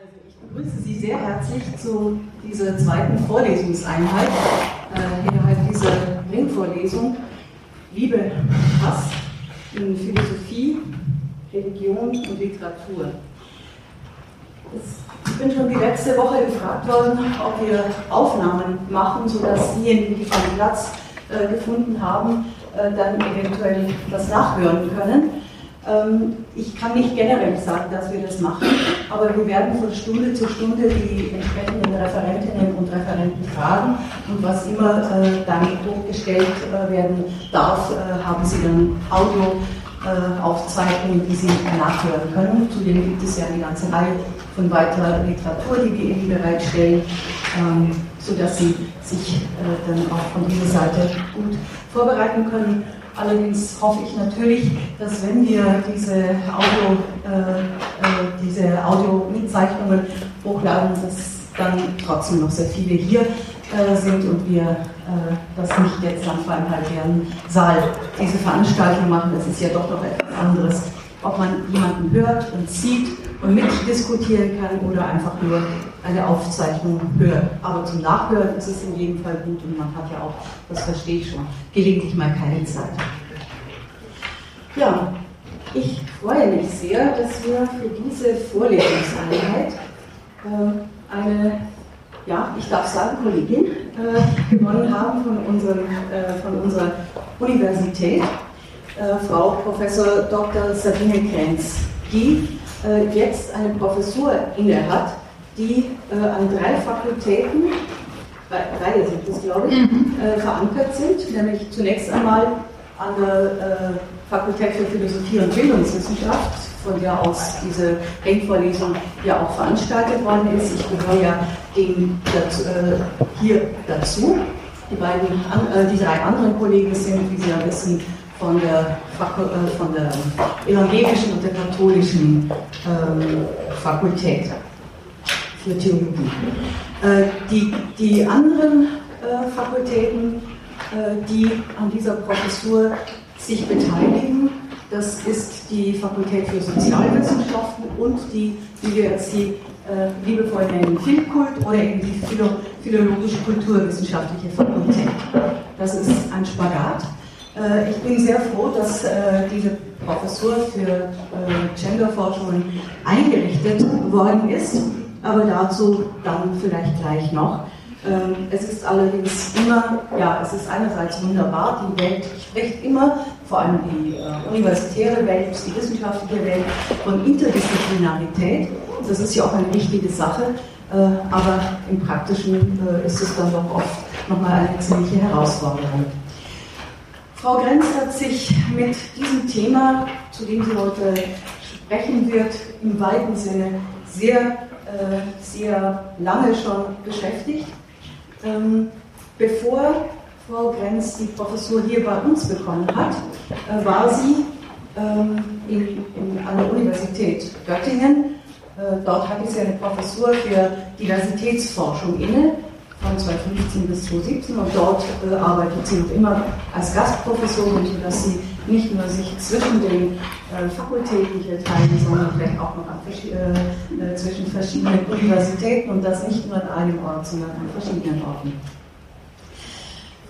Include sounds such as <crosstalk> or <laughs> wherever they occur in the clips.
Also ich begrüße Sie sehr herzlich zu dieser zweiten Vorlesungseinheit äh, innerhalb dieser Ringvorlesung Liebe, Hass in Philosophie, Religion und Literatur. Ich bin schon die letzte Woche gefragt worden, ob wir Aufnahmen machen, sodass diejenigen, die keinen Platz äh, gefunden haben, äh, dann eventuell das nachhören können. Ähm, ich kann nicht generell sagen, dass wir das machen, aber wir werden von Stunde zu Stunde die entsprechenden Referentinnen und Referenten fragen und was immer äh, dann hochgestellt äh, werden darf, äh, haben sie dann Audioaufzeichnungen, die sie nachhören können. Zudem gibt es ja eine ganze Reihe von weiterer Literatur, die wir ihnen bereitstellen, ähm, sodass sie sich dann auch von dieser Seite gut vorbereiten können. Allerdings hoffe ich natürlich, dass wenn wir diese Audio, äh, äh, diese Audio-Mitzeichnungen hochladen, dass dann trotzdem noch sehr viele hier äh, sind und wir äh, das nicht jetzt am zweieinhalb Saal diese Veranstaltung machen. Das ist ja doch noch etwas anderes, ob man jemanden hört und sieht und mitdiskutieren kann oder einfach nur eine Aufzeichnung hört. Aber zum Nachhören ist es in jedem Fall gut und man hat ja auch, das verstehe ich schon, gelegentlich mal keine Zeit. Ja, ich freue mich sehr, dass wir für diese Vorlesungseinheit äh, eine, ja, ich darf sagen, Kollegin äh, gewonnen haben von, unserem, äh, von unserer Universität, äh, Frau Professor Dr. Sabine Krenz, die jetzt eine Professur inne hat, die äh, an drei Fakultäten, drei sind es glaube ich, mhm. Äh, verankert sind, nämlich zunächst einmal an der Fakultät für Philosophie und Bildungswissenschaft, von der aus diese Denkvorlesung ja auch veranstaltet worden ist. Ich gehöre ja dem, dazu, äh, hier dazu. Die, beiden, äh, die drei anderen Kollegen sind, wie Sie ja wissen, von der, äh, von der evangelischen und der katholischen ähm, Fakultät für Theologie. Äh, die, die anderen äh, Fakultäten, die an dieser Professur sich beteiligen, das ist die Fakultät für Sozialwissenschaften und die, wie wir sie äh, liebevoll nennen, Filmkult oder eben die Philo philologische kulturwissenschaftliche Fakultät. Das ist ein Spagat. Äh, ich bin sehr froh, dass äh, diese Professur für äh, Genderforschungen eingerichtet worden ist, aber dazu dann vielleicht gleich noch. Ähm, es ist allerdings immer, ja, es ist einerseits wunderbar, die Welt spricht immer, vor allem die universitäre Welt, die wissenschaftliche Welt, von Interdisziplinarität. Das ist ja auch eine wichtige Sache, aber im Praktischen ist es dann doch oft nochmal eine ziemliche Herausforderung. Frau Grenz hat sich mit diesem Thema, zu dem sie heute sprechen wird, im weiten Sinne sehr, äh, sehr lange schon beschäftigt. Ähm, bevor Frau Grenz die Professur hier bei uns bekommen hat, äh, war sie ähm, in, in, an der Universität Göttingen. Äh, dort hatte sie eine Professur für Diversitätsforschung inne von 2015 bis 2017 und dort äh, arbeitet sie noch immer als Gastprofessorin, sodass sie nicht nur sich zwischen den äh, Fakultäten hier teilen, sondern vielleicht auch noch an, äh, zwischen verschiedenen Universitäten und das nicht nur an einem Ort, sondern an verschiedenen Orten.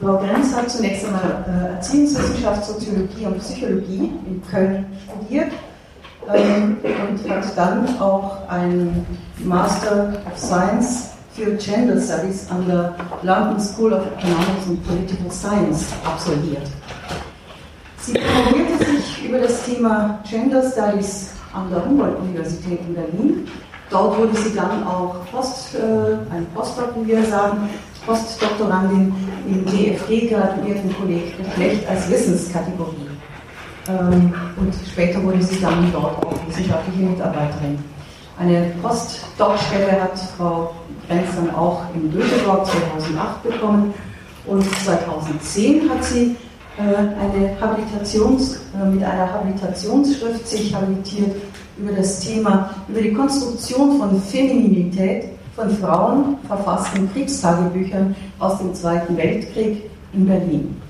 Frau Grenz hat zunächst einmal äh, Erziehungswissenschaft, Soziologie und Psychologie in Köln studiert ähm, und hat dann auch einen Master of Science für Gender Studies an der London School of Economics and Political Science absolviert. Sie promovierte sich über das Thema Gender Studies an der Humboldt-Universität in Berlin. Dort wurde sie dann auch Post, äh, ein Postdoc, wie wir sagen, Postdoktorandin im DFG graduierten Kolleg Geschlecht als Wissenskategorie. Ähm, und später wurde sie dann dort auch wissenschaftliche Mitarbeiterin. Eine Postdoc-Stelle hat Frau Grenz dann auch in Düsseldorf 2008 bekommen und 2010 hat sie äh, eine Habilitations, äh, mit einer Habilitationsschrift sich habilitiert über das Thema, über die Konstruktion von Femininität von Frauen verfassten Kriegstagebüchern aus dem Zweiten Weltkrieg in Berlin.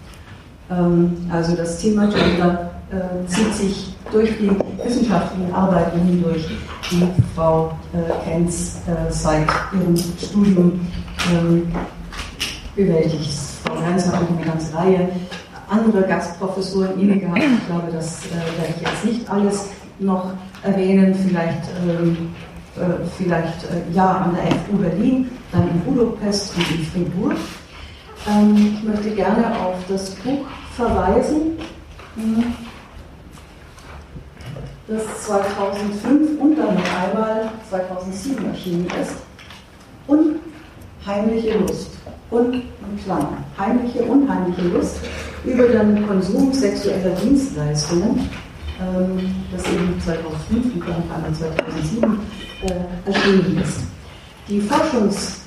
Ähm, also das Thema Gender äh, zieht sich durch die wissenschaftlichen Arbeiten hindurch, die Frau äh, Kenz äh, seit ihrem Studium ähm, bewältigt. Frau Kenz hat eine ganze Reihe anderer Gastprofessoren inne gehabt. Ich glaube, das äh, werde ich jetzt nicht alles noch erwähnen. Vielleicht, ähm, äh, vielleicht äh, ja an der FU Berlin, dann in Budapest und in Fribourg. Ähm, ich möchte gerne auf das Buch verweisen, hm, das 2005 und dann noch einmal 2007 erschienen ist. Unheimliche Lust. Und in Klammern. Heimliche, unheimliche Lust über den Konsum sexueller Dienstleistungen, ähm, das eben 2005 und dann einmal 2007 äh, erschienen ist. Die Forschungs-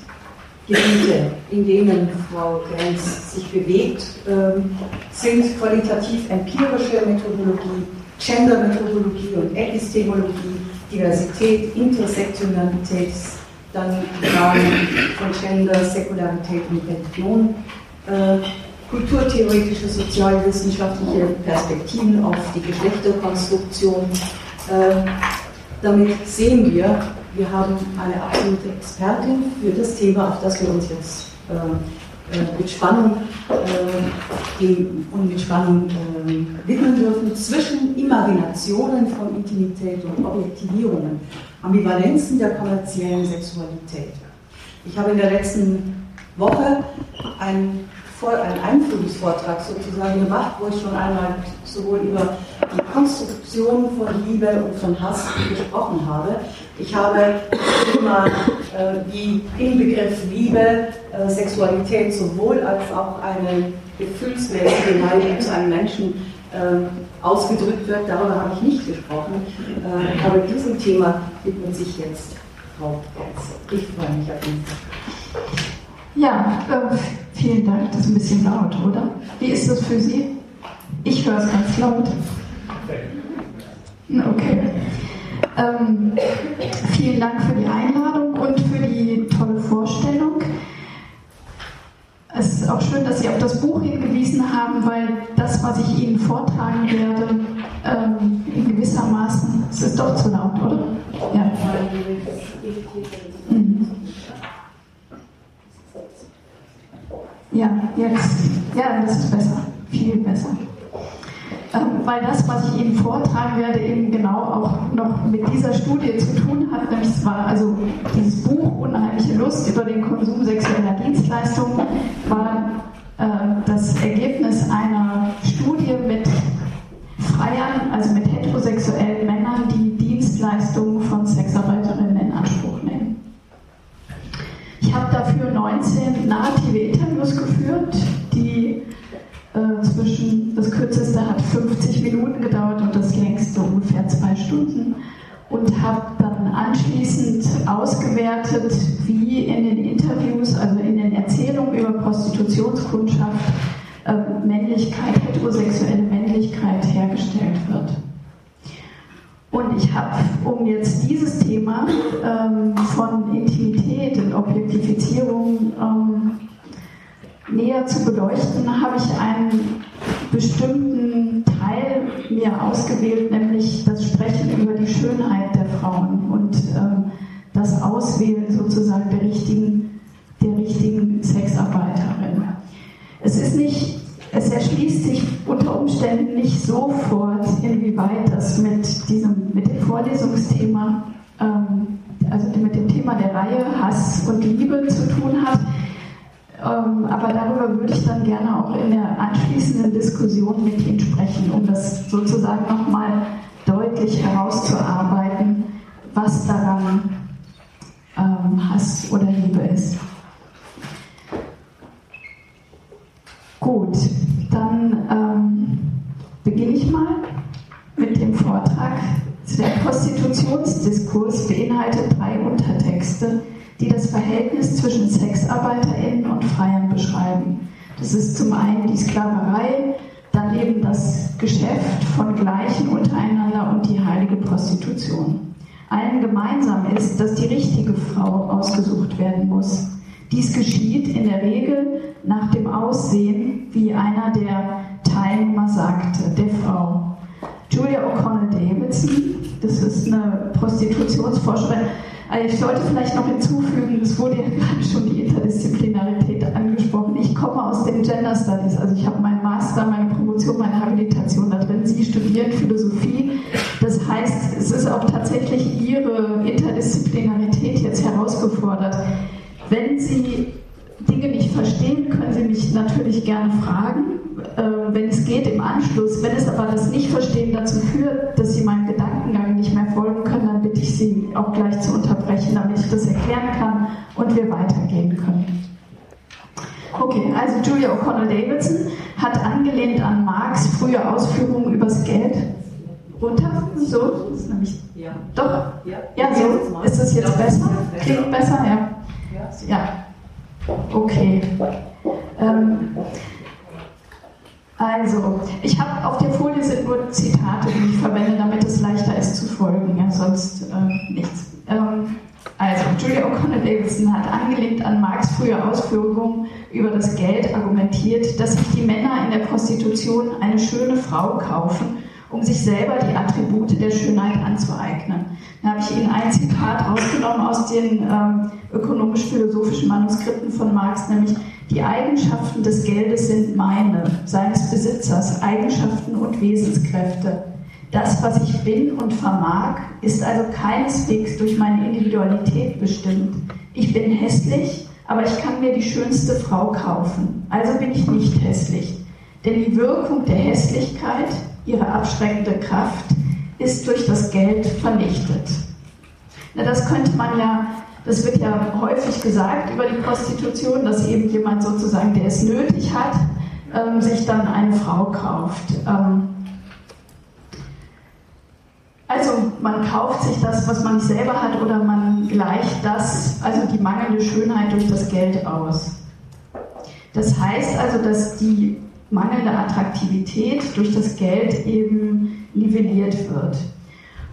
Gebiete, in denen Frau Grenz sich bewegt, ähm, sind qualitativ empirische Methodologie, Gender-Methodologie und Epistemologie, Diversität, Intersektionalität, dann die Fragen von Gender, Säkularität und Religion, äh, kulturtheoretische, sozialwissenschaftliche Perspektiven auf die Geschlechterkonstruktion. Äh, damit sehen wir, wir haben eine absolute Expertin für das Thema, auf das wir uns jetzt äh, mit Spannung äh, und mit Spannung äh, widmen dürfen, zwischen Imaginationen von Intimität und Objektivierungen, Ambivalenzen der kommerziellen Sexualität. Ich habe in der letzten Woche ein einen Einführungsvortrag sozusagen gemacht, wo ich schon einmal sowohl über die Konstruktion von Liebe und von Hass gesprochen habe. Ich habe immer äh, wie im Begriff Liebe äh, Sexualität sowohl als auch eine gefühlsmäßige Neigung zu einem Menschen äh, ausgedrückt wird. Darüber habe ich nicht gesprochen. Äh, aber diesem Thema widmet sich jetzt Frau Gerz. Ich freue mich auf ihn. Ja, äh, vielen Dank. Das ist ein bisschen laut, oder? Wie ist das für Sie? Ich höre es ganz laut. Okay. Ähm, vielen Dank für die Einladung und für die tolle Vorstellung. Auch schön, dass Sie auf das Buch hingewiesen haben, weil das, was ich Ihnen vortragen werde, ähm, in gewissermaßen, es ist doch zu laut, oder? Ja. Mhm. Ja, jetzt. Ja, das ist besser. Viel besser. Ähm, weil das, was ich Ihnen vortragen werde, eben genau auch noch mit dieser Studie zu tun hat. Nämlich war also dieses Buch Unheimliche Lust über den Konsum sexueller Dienstleistungen war äh, das Ergebnis einer Studie mit Freiern, also mit heterosexuellen Männern, die Dienstleistungen von Sexarbeiterinnen in Anspruch nehmen. Ich habe dafür 19 narrative Interviews geführt, äh, zwischen, das kürzeste hat 50 Minuten gedauert und das längste ungefähr zwei Stunden und habe dann anschließend ausgewertet, wie in den Interviews, also in den Erzählungen über Prostitutionskundschaft, äh, Männlichkeit, heterosexuelle Männlichkeit hergestellt wird. Und ich habe, um jetzt dieses Thema ähm, von Intimität und Objektifizierung ähm, näher zu beleuchten, habe ich einen bestimmten Teil mir ausgewählt, nämlich das Sprechen über die Schönheit der Frauen und ähm, das Auswählen sozusagen der richtigen, der richtigen Sexarbeiterin. Es ist nicht es erschließt sich unter Umständen nicht sofort, inwieweit das mit diesem, mit dem Vorlesungsthema, ähm, also mit dem Thema der Reihe Hass und Liebe zu tun hat. Ähm, aber darüber würde ich dann gerne auch in der anschließenden Diskussion mit Ihnen sprechen, um das sozusagen nochmal deutlich herauszuarbeiten, was daran ähm, Hass oder Liebe ist. Gut, dann ähm, beginne ich mal mit dem Vortrag. Der Prostitutionsdiskurs beinhaltet drei Untertexte, die das Verhältnis zwischen SexarbeiterInnen und Freiern beschreiben. Das ist zum einen die Sklaverei, dann eben das Geschäft von Gleichen untereinander und die heilige Prostitution. Allen gemeinsam ist, dass die richtige Frau ausgesucht werden muss. Dies geschieht in der Regel nach dem Aussehen, wie einer der Teilnehmer sagte, der Frau. Julia O'Connell Davidson, das ist eine Prostitutionsforscherin. Also ich sollte vielleicht noch hinzufügen, es wurde ja <laughs> gerade schon die Interdisziplinarität angesprochen. Ich komme aus den Gender Studies, also ich habe meinen Master, meine Promotion, meine Habilitation da drin. Sie studieren Philosophie. Das heißt, es ist auch tatsächlich Ihre Interdisziplinarität jetzt herausgefordert. Wenn Sie Dinge nicht verstehen, können Sie mich natürlich gerne fragen, äh, wenn es geht im Anschluss. Wenn es aber das Nicht-Verstehen dazu führt, dass Sie meinem Gedankengang nicht mehr folgen können, dann bitte ich Sie auch gleich zu unterbrechen, damit ich das erklären kann und wir weitergehen können. Okay, also Julia O'Connell Davidson hat angelehnt an Marx frühe Ausführungen übers Geld runter. So, ist nämlich ja. Doch. Ja, ja so. Ist es jetzt besser? Klingt besser, ja. Ja. Okay. Ähm, also, ich habe auf der Folie sind nur Zitate, die ich verwende, damit es leichter ist zu folgen, ja, sonst äh, nichts. Ähm, also, Julia O'Connor Davidson hat angelegt an Marx frühe Ausführungen über das Geld argumentiert, dass sich die Männer in der Prostitution eine schöne Frau kaufen, um sich selber die Attribute der Schönheit anzueignen. Da habe ich Ihnen ein Zitat rausgenommen aus den ähm, ökonomisch-philosophischen Manuskripten von Marx, nämlich die Eigenschaften des Geldes sind meine, seines Besitzers, Eigenschaften und Wesenskräfte. Das, was ich bin und vermag, ist also keineswegs durch meine Individualität bestimmt. Ich bin hässlich, aber ich kann mir die schönste Frau kaufen. Also bin ich nicht hässlich. Denn die Wirkung der Hässlichkeit, ihre abschreckende Kraft, ist durch das Geld vernichtet. Na, das könnte man ja das wird ja häufig gesagt über die Prostitution, dass eben jemand sozusagen, der es nötig hat, ähm, sich dann eine Frau kauft. Ähm, also man kauft sich das, was man nicht selber hat, oder man gleicht das, also die mangelnde Schönheit durch das Geld aus. Das heißt also, dass die mangelnde Attraktivität durch das Geld eben nivelliert wird.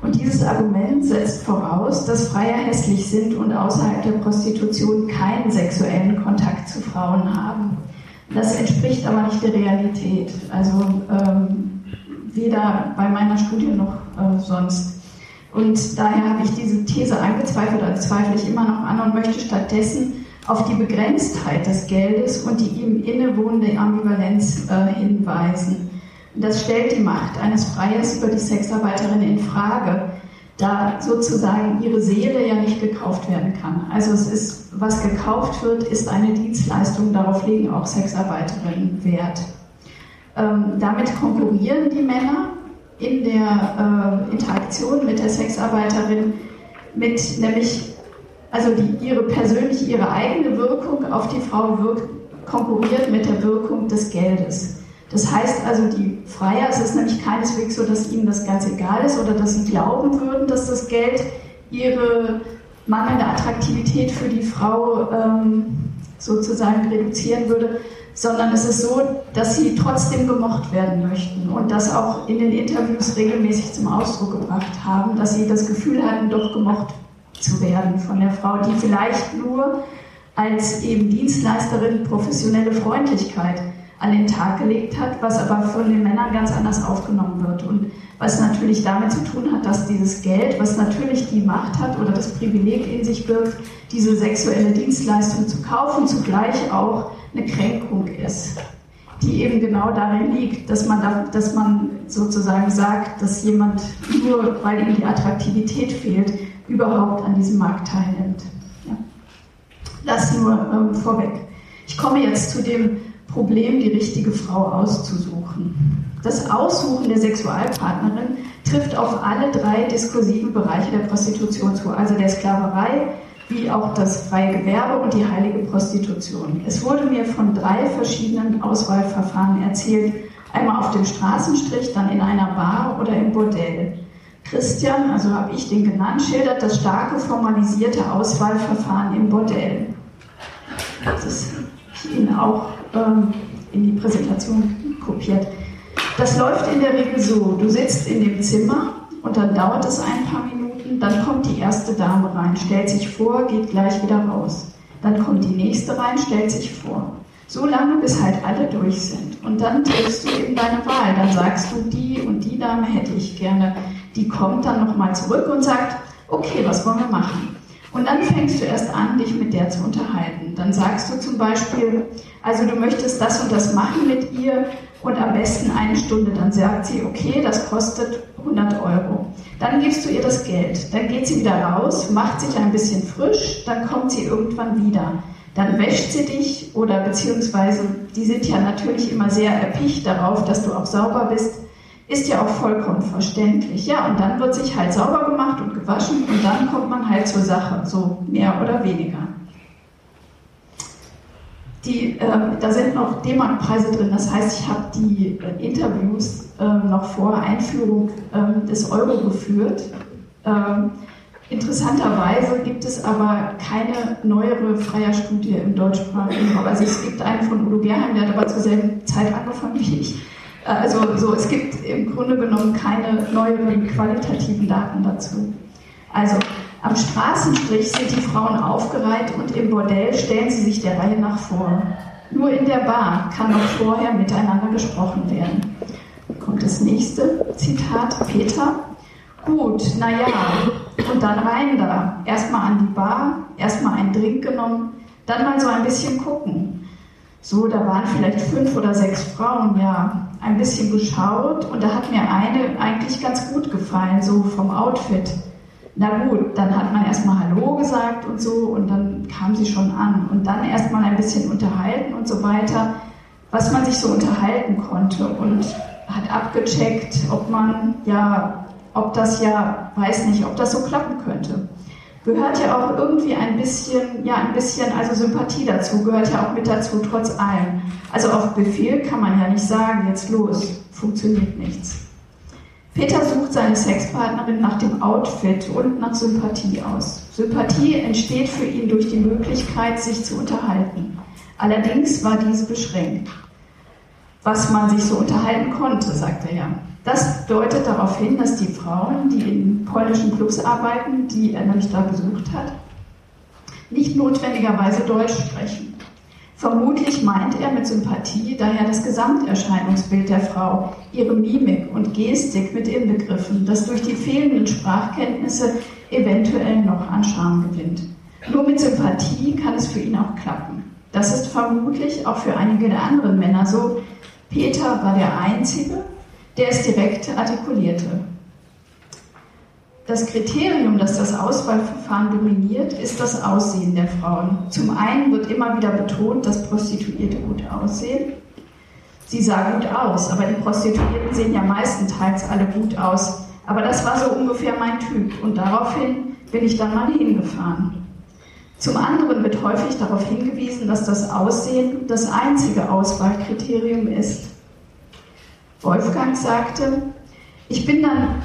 Und dieses Argument setzt voraus, dass Freier hässlich sind und außerhalb der Prostitution keinen sexuellen Kontakt zu Frauen haben. Das entspricht aber nicht der Realität. Also ähm, weder bei meiner Studie noch äh, sonst. Und daher habe ich diese These angezweifelt, als zweifle ich immer noch an und möchte stattdessen auf die Begrenztheit des Geldes und die ihm innewohnende Ambivalenz äh, hinweisen. Das stellt die Macht eines Freiers über die Sexarbeiterin in Frage, da sozusagen ihre Seele ja nicht gekauft werden kann. Also es ist, was gekauft wird, ist eine Dienstleistung, darauf legen auch Sexarbeiterinnen Wert. Ähm, damit konkurrieren die Männer in der äh, Interaktion mit der Sexarbeiterin mit nämlich also die, ihre persönliche, ihre eigene Wirkung auf die Frau wirkt, konkurriert mit der Wirkung des Geldes. Das heißt also, die Freier, es ist nämlich keineswegs so, dass ihnen das ganz egal ist oder dass sie glauben würden, dass das Geld ihre mangelnde Attraktivität für die Frau ähm, sozusagen reduzieren würde, sondern es ist so, dass sie trotzdem gemocht werden möchten und das auch in den Interviews regelmäßig zum Ausdruck gebracht haben, dass sie das Gefühl hatten, doch gemocht zu werden von der Frau, die vielleicht nur als eben Dienstleisterin professionelle Freundlichkeit an den Tag gelegt hat, was aber von den Männern ganz anders aufgenommen wird und was natürlich damit zu tun hat, dass dieses Geld, was natürlich die Macht hat oder das Privileg in sich birgt, diese sexuelle Dienstleistung zu kaufen, zugleich auch eine Kränkung ist, die eben genau darin liegt, dass man, da, dass man sozusagen sagt, dass jemand nur, weil ihm die Attraktivität fehlt, überhaupt an diesem Markt teilnimmt. Ja. Das nur ähm, vorweg. Ich komme jetzt zu dem Problem, die richtige Frau auszusuchen. Das Aussuchen der Sexualpartnerin trifft auf alle drei diskursiven Bereiche der Prostitution zu, also der Sklaverei, wie auch das freie Gewerbe und die heilige Prostitution. Es wurde mir von drei verschiedenen Auswahlverfahren erzählt, einmal auf dem Straßenstrich, dann in einer Bar oder im Bordell. Christian, also habe ich den genannt, schildert das starke formalisierte Auswahlverfahren im Bordell. Das ist Ihnen auch ähm, in die Präsentation kopiert. Das läuft in der Regel so, du sitzt in dem Zimmer und dann dauert es ein paar Minuten, dann kommt die erste Dame rein, stellt sich vor, geht gleich wieder raus. Dann kommt die nächste rein, stellt sich vor. So lange, bis halt alle durch sind. Und dann triffst du eben deine Wahl. Dann sagst du, die und die Dame hätte ich gerne. Die kommt dann nochmal zurück und sagt, okay, was wollen wir machen? Und dann fängst du erst an, dich mit der zu unterhalten. Dann sagst du zum Beispiel, also du möchtest das und das machen mit ihr und am besten eine Stunde. Dann sagt sie, okay, das kostet 100 Euro. Dann gibst du ihr das Geld. Dann geht sie wieder raus, macht sich ein bisschen frisch, dann kommt sie irgendwann wieder. Dann wäscht sie dich oder beziehungsweise, die sind ja natürlich immer sehr erpicht darauf, dass du auch sauber bist. Ist ja auch vollkommen verständlich. Ja, und dann wird sich halt sauber gemacht und gewaschen und dann kommt man halt zur Sache, so mehr oder weniger. Die, äh, da sind noch D-Mark-Preise drin, das heißt, ich habe die äh, Interviews äh, noch vor Einführung ähm, des Euro geführt. Ähm, interessanterweise gibt es aber keine neuere Freie-Studie im deutschsprachigen Raum. Also es gibt einen von Udo Gerheim, der hat aber zur selben Zeit angefangen wie ich. Also so, es gibt im Grunde genommen keine neueren qualitativen Daten dazu. Also am Straßenstrich sind die Frauen aufgereiht und im Bordell stellen sie sich der Reihe nach vor. Nur in der Bar kann noch vorher miteinander gesprochen werden. Kommt das nächste Zitat, Peter. Gut, naja, und dann rein da. Erstmal an die Bar, erstmal einen Drink genommen, dann mal so ein bisschen gucken. So, da waren vielleicht fünf oder sechs Frauen, ja, ein bisschen geschaut. Und da hat mir eine eigentlich ganz gut gefallen, so vom Outfit. Na gut, dann hat man erstmal Hallo gesagt und so und dann kam sie schon an. Und dann erstmal ein bisschen unterhalten und so weiter, was man sich so unterhalten konnte. Und hat abgecheckt, ob man ja, ob das ja, weiß nicht, ob das so klappen könnte gehört ja auch irgendwie ein bisschen, ja, ein bisschen, also Sympathie dazu, gehört ja auch mit dazu, trotz allem. Also auf Befehl kann man ja nicht sagen, jetzt los, funktioniert nichts. Peter sucht seine Sexpartnerin nach dem Outfit und nach Sympathie aus. Sympathie entsteht für ihn durch die Möglichkeit, sich zu unterhalten. Allerdings war diese beschränkt. Was man sich so unterhalten konnte, sagt er ja. Das deutet darauf hin, dass die Frauen, die in polnischen Clubs arbeiten, die er nämlich da besucht hat, nicht notwendigerweise Deutsch sprechen. Vermutlich meint er mit Sympathie daher das Gesamterscheinungsbild der Frau, ihre Mimik und Gestik mit inbegriffen, das durch die fehlenden Sprachkenntnisse eventuell noch an Charme gewinnt. Nur mit Sympathie kann es für ihn auch klappen. Das ist vermutlich auch für einige der anderen Männer so. Peter war der Einzige, der es direkt artikulierte. Das Kriterium, das das Auswahlverfahren dominiert, ist das Aussehen der Frauen. Zum einen wird immer wieder betont, dass Prostituierte gut aussehen. Sie sah gut aus, aber die Prostituierten sehen ja meistenteils alle gut aus. Aber das war so ungefähr mein Typ und daraufhin bin ich dann mal hingefahren. Zum anderen wird häufig darauf hingewiesen, dass das Aussehen das einzige Auswahlkriterium ist. Wolfgang sagte, ich bin dann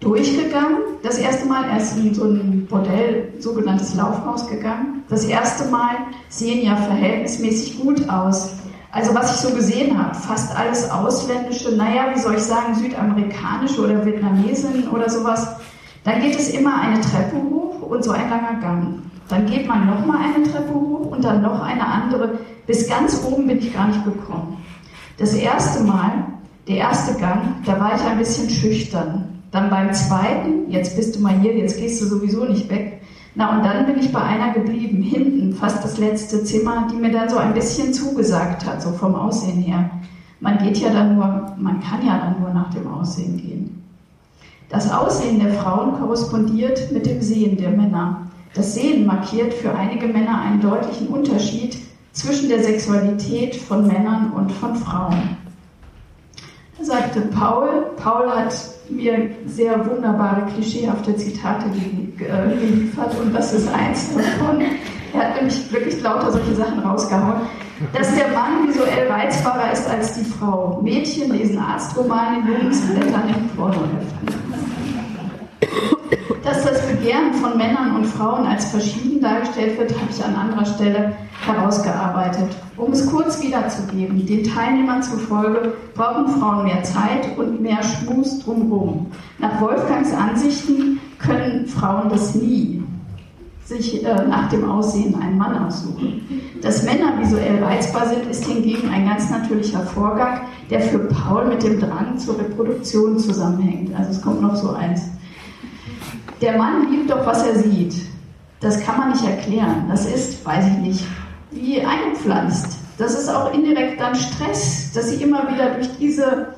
durchgegangen, das erste Mal erst in so ein Bordell, sogenanntes Laufhaus gegangen. Das erste Mal sehen ja verhältnismäßig gut aus. Also was ich so gesehen habe, fast alles ausländische, naja, wie soll ich sagen, südamerikanische oder Vietnamesinnen oder sowas. Dann geht es immer eine Treppe hoch und so ein langer Gang. Dann geht man nochmal eine Treppe hoch und dann noch eine andere. Bis ganz oben bin ich gar nicht gekommen. Das erste Mal der erste Gang, da war ich ein bisschen schüchtern. Dann beim zweiten, jetzt bist du mal hier, jetzt gehst du sowieso nicht weg. Na, und dann bin ich bei einer geblieben, hinten, fast das letzte Zimmer, die mir dann so ein bisschen zugesagt hat, so vom Aussehen her. Man geht ja dann nur, man kann ja dann nur nach dem Aussehen gehen. Das Aussehen der Frauen korrespondiert mit dem Sehen der Männer. Das Sehen markiert für einige Männer einen deutlichen Unterschied zwischen der Sexualität von Männern und von Frauen sagte Paul. Paul hat mir sehr wunderbare, klischeehafte Zitate äh, geliefert und das ist eins davon. Er hat nämlich wirklich lauter solche Sachen rausgehauen. Dass der Mann visuell reizbarer ist als die Frau. Mädchen lesen Arztromane, Jungs blättern in Pornoheften dass das Begehren von Männern und Frauen als verschieden dargestellt wird, habe ich an anderer Stelle herausgearbeitet. Um es kurz wiederzugeben, den Teilnehmern zufolge brauchen Frauen mehr Zeit und mehr Schmus drumherum. Nach Wolfgangs Ansichten können Frauen das nie. sich äh, nach dem Aussehen einen Mann aussuchen. Dass Männer visuell reizbar sind, ist hingegen ein ganz natürlicher Vorgang, der für Paul mit dem Drang zur Reproduktion zusammenhängt. Also es kommt noch so eins. Der Mann liebt doch, was er sieht. Das kann man nicht erklären. Das ist, weiß ich nicht, wie eingepflanzt. Das ist auch indirekt dann Stress, dass sie immer wieder durch diese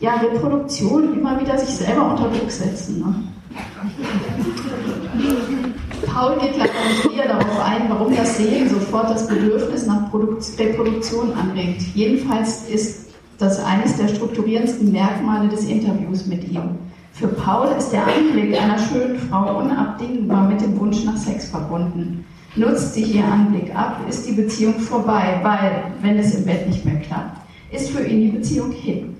ja, Reproduktion immer wieder sich selber unter Druck setzen. Ne? <laughs> Paul geht leider nicht näher darauf ein, warum das Sehen sofort das Bedürfnis nach Reproduktion anregt. Jedenfalls ist das eines der strukturierendsten Merkmale des Interviews mit ihm. Für Paul ist der Anblick einer schönen Frau unabdingbar mit dem Wunsch nach Sex verbunden. Nutzt sich ihr Anblick ab, ist die Beziehung vorbei, weil, wenn es im Bett nicht mehr klappt, ist für ihn die Beziehung hin.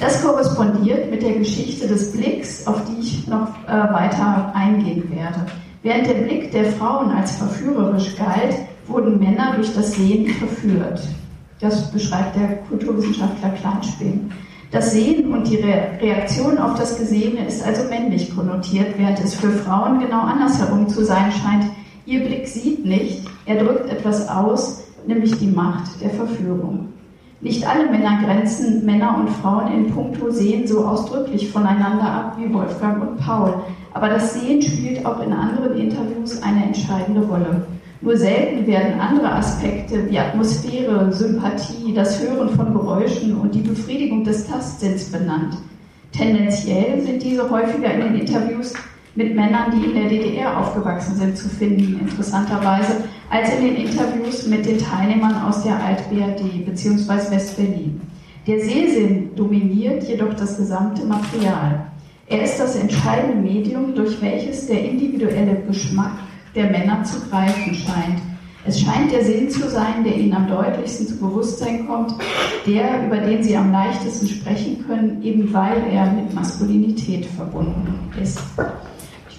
Das korrespondiert mit der Geschichte des Blicks, auf die ich noch äh, weiter eingehen werde. Während der Blick der Frauen als verführerisch galt, wurden Männer durch das Sehen verführt. Das beschreibt der Kulturwissenschaftler Kleinspeen. Das Sehen und die Reaktion auf das Gesehene ist also männlich konnotiert, während es für Frauen genau andersherum zu sein scheint. Ihr Blick sieht nicht, er drückt etwas aus, nämlich die Macht der Verführung. Nicht alle Männer grenzen Männer und Frauen in puncto Sehen so ausdrücklich voneinander ab wie Wolfgang und Paul, aber das Sehen spielt auch in anderen Interviews eine entscheidende Rolle. Nur selten werden andere Aspekte wie Atmosphäre, Sympathie, das Hören von Geräuschen und die Befriedigung des Tastsinns benannt. Tendenziell sind diese häufiger in den Interviews mit Männern, die in der DDR aufgewachsen sind, zu finden, interessanterweise, als in den Interviews mit den Teilnehmern aus der Alt-BRD bzw. West-Berlin. Der Sehsinn dominiert jedoch das gesamte Material. Er ist das entscheidende Medium, durch welches der individuelle Geschmack der Männer zu greifen scheint. Es scheint der Sinn zu sein, der ihnen am deutlichsten zu Bewusstsein kommt, der, über den sie am leichtesten sprechen können, eben weil er mit Maskulinität verbunden ist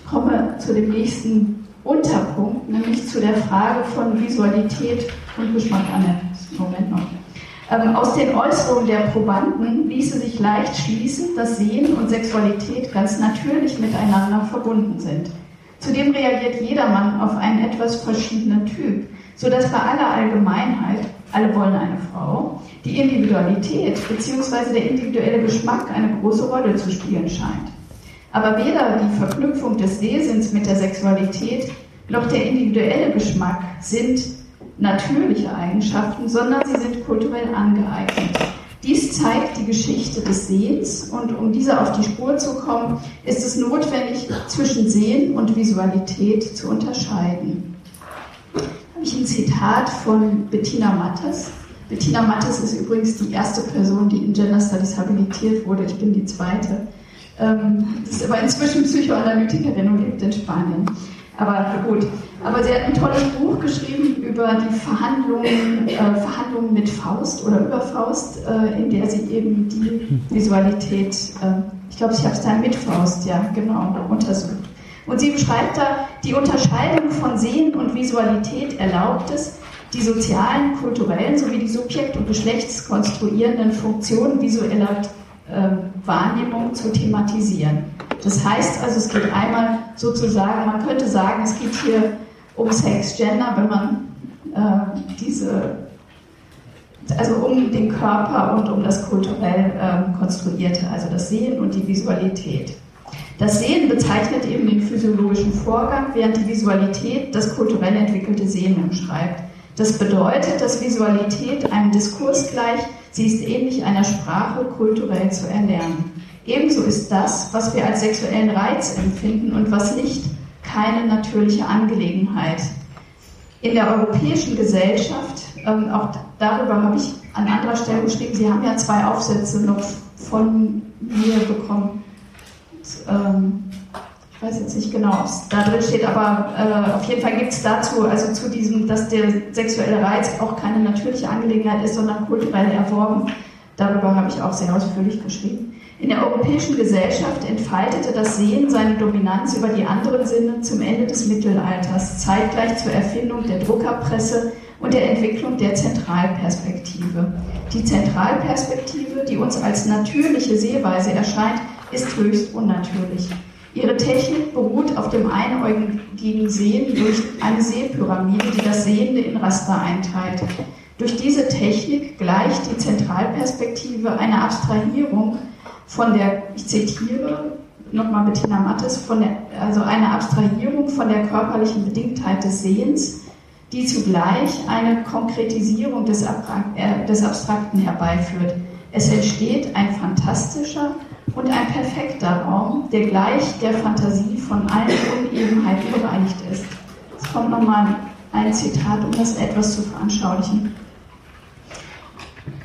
komme zu dem nächsten Unterpunkt, nämlich zu der Frage von Visualität und Geschmack an. Moment noch. Ähm, aus den Äußerungen der Probanden ließe sich leicht schließen, dass Sehen und Sexualität ganz natürlich miteinander verbunden sind. Zudem reagiert jedermann auf einen etwas verschiedenen Typ, sodass bei aller Allgemeinheit, alle wollen eine Frau, die Individualität bzw. der individuelle Geschmack eine große Rolle zu spielen scheint. Aber weder die Verknüpfung des Wesens mit der Sexualität noch der individuelle Geschmack sind natürliche Eigenschaften, sondern sie sind kulturell angeeignet. Dies zeigt die Geschichte des Sehens und um dieser auf die Spur zu kommen, ist es notwendig, zwischen Sehen und Visualität zu unterscheiden. Da habe ich ein Zitat von Bettina Mattes. Bettina Mattes ist übrigens die erste Person, die in Gender Studies habilitiert wurde. Ich bin die zweite. Ähm, das ist aber inzwischen Psychoanalytikerin und lebt in Spanien. Aber gut. Aber sie hat ein tolles Buch geschrieben über die Verhandlungen, äh, Verhandlungen mit Faust oder über Faust, äh, in der sie eben die Visualität, äh, ich glaube, ich habe es da mit Faust, ja, genau, untersucht. Und sie beschreibt da, die Unterscheidung von Sehen und Visualität erlaubt es, die sozialen, kulturellen sowie die subjekt- und geschlechtskonstruierenden Funktionen visueller ähm, Wahrnehmung zu thematisieren. Das heißt also, es geht einmal sozusagen, man könnte sagen, es geht hier um Sex, Gender, wenn man äh, diese, also um den Körper und um das kulturell äh, Konstruierte, also das Sehen und die Visualität. Das Sehen bezeichnet eben den physiologischen Vorgang, während die Visualität das kulturell entwickelte Sehen umschreibt. Das bedeutet, dass Visualität einem Diskurs gleich Sie ist ähnlich einer Sprache kulturell zu erlernen. Ebenso ist das, was wir als sexuellen Reiz empfinden und was nicht, keine natürliche Angelegenheit. In der europäischen Gesellschaft, ähm, auch darüber habe ich an anderer Stelle geschrieben, Sie haben ja zwei Aufsätze noch von mir bekommen. Ähm, ich weiß jetzt nicht genau, es da drin steht, aber äh, auf jeden Fall gibt es dazu, also zu diesem, dass der sexuelle Reiz auch keine natürliche Angelegenheit ist, sondern kulturell erworben. Darüber habe ich auch sehr ausführlich geschrieben. In der europäischen Gesellschaft entfaltete das Sehen seine Dominanz über die anderen Sinne zum Ende des Mittelalters, zeitgleich zur Erfindung der Druckerpresse und der Entwicklung der Zentralperspektive. Die Zentralperspektive, die uns als natürliche Sehweise erscheint, ist höchst unnatürlich. Ihre Technik beruht auf dem einäugigen Sehen durch eine Sehpyramide, die das Sehende in Raster einteilt. Durch diese Technik gleicht die Zentralperspektive eine Abstrahierung von der, ich zitiere nochmal Bettina Mattes, von der, also eine Abstrahierung von der körperlichen Bedingtheit des Sehens, die zugleich eine Konkretisierung des, äh, des Abstrakten herbeiführt. Es entsteht ein fantastischer und ein perfekter Raum, der gleich der Fantasie von allen Unebenheiten bereinigt ist. Es kommt nochmal ein Zitat, um das etwas zu veranschaulichen.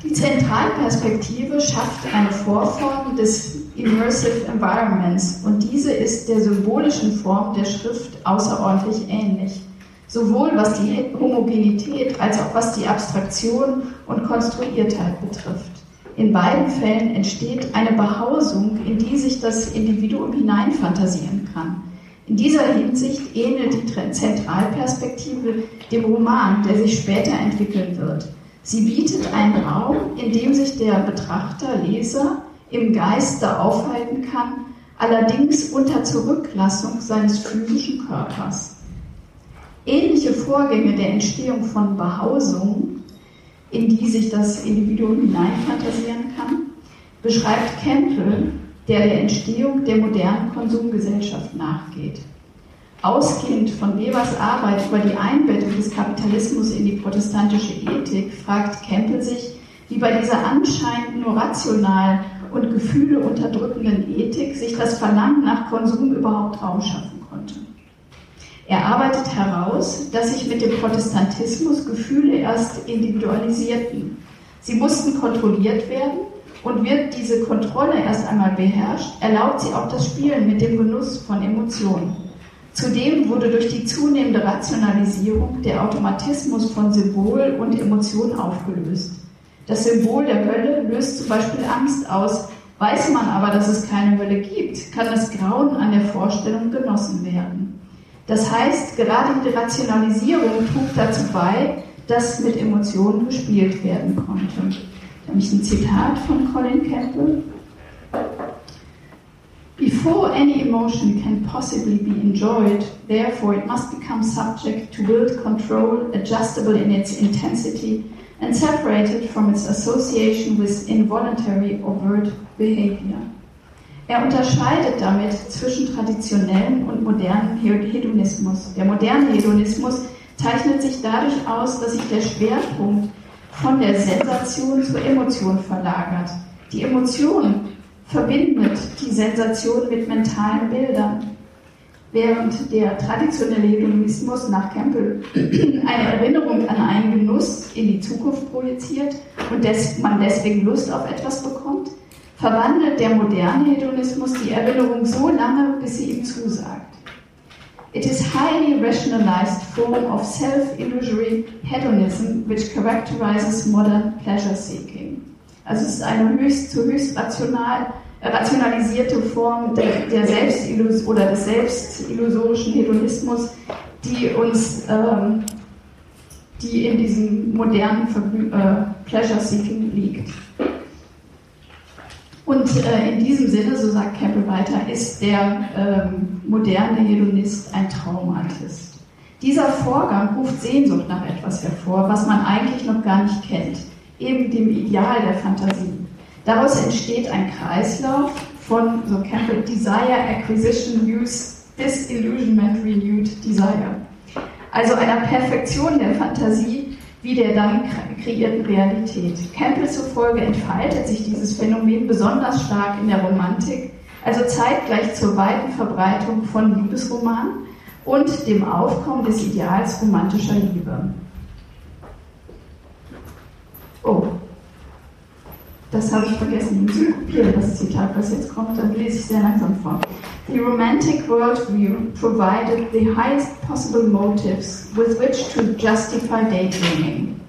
Die Zentralperspektive schafft eine Vorform des Immersive Environments und diese ist der symbolischen Form der Schrift außerordentlich ähnlich. Sowohl was die Homogenität als auch was die Abstraktion und Konstruiertheit betrifft. In beiden Fällen entsteht eine Behausung, in die sich das Individuum hineinfantasieren kann. In dieser Hinsicht ähnelt die Zentralperspektive dem Roman, der sich später entwickeln wird. Sie bietet einen Raum, in dem sich der Betrachter, Leser im Geiste aufhalten kann, allerdings unter Zurücklassung seines physischen Körpers. Ähnliche Vorgänge der Entstehung von Behausungen, in die sich das Individuum hineinfantasieren kann, beschreibt Campbell, der der Entstehung der modernen Konsumgesellschaft nachgeht. Ausgehend von Webers Arbeit über die Einbettung des Kapitalismus in die protestantische Ethik fragt Campbell sich, wie bei dieser anscheinend nur rational und Gefühle unterdrückenden Ethik sich das Verlangen nach Konsum überhaupt Raum schaffen konnte. Er arbeitet heraus, dass sich mit dem Protestantismus Gefühle erst individualisierten. Sie mussten kontrolliert werden und wird diese Kontrolle erst einmal beherrscht, erlaubt sie auch das Spielen mit dem Genuss von Emotionen. Zudem wurde durch die zunehmende Rationalisierung der Automatismus von Symbol und Emotion aufgelöst. Das Symbol der Hölle löst zum Beispiel Angst aus. Weiß man aber, dass es keine Hölle gibt, kann das Grauen an der Vorstellung genossen werden. Das heißt, gerade die Rationalisierung trug dazu bei, dass mit Emotionen gespielt werden konnte. Da habe ich ein Zitat von Colin Campbell. Before any emotion can possibly be enjoyed, therefore it must become subject to willed control, adjustable in its intensity, and separated from its association with involuntary overt behavior. Er unterscheidet damit zwischen traditionellem und modernem Hedonismus. Der moderne Hedonismus zeichnet sich dadurch aus, dass sich der Schwerpunkt von der Sensation zur Emotion verlagert. Die Emotion verbindet die Sensation mit mentalen Bildern, während der traditionelle Hedonismus nach Campbell <clears throat> eine Erinnerung an einen Genuss in die Zukunft projiziert und des, man deswegen Lust auf etwas bekommt, verwandelt der moderne Hedonismus die Erinnerung so lange, bis sie ihm zusagt. It is highly rationalized form of self-illusory hedonism which characterizes modern pleasure seeking. Also es ist eine höchst zu höchst rational, rationalisierte Form der, der Selbstillus oder des selbstillusorischen Hedonismus, die uns, ähm, die in diesem modernen äh, Pleasure Seeking liegt. Und äh, in diesem Sinne, so sagt Campbell weiter, ist der ähm, moderne Hedonist ein Traumartist. Dieser Vorgang ruft Sehnsucht nach etwas hervor, was man eigentlich noch gar nicht kennt eben dem Ideal der Fantasie. Daraus entsteht ein Kreislauf von, so Campbell, Desire, Acquisition, Use, Disillusionment, Renewed Desire. Also einer Perfektion der Fantasie wie der dann kreierten Realität. Campbell zufolge entfaltet sich dieses Phänomen besonders stark in der Romantik, also zeitgleich zur weiten Verbreitung von Liebesromanen und dem Aufkommen des Ideals romantischer Liebe. Oh, das habe ich vergessen zu kopieren, das Zitat, was jetzt kommt, dann lese ich sehr langsam vor. The romantic worldview provided the highest possible motives with which to justify daydreaming,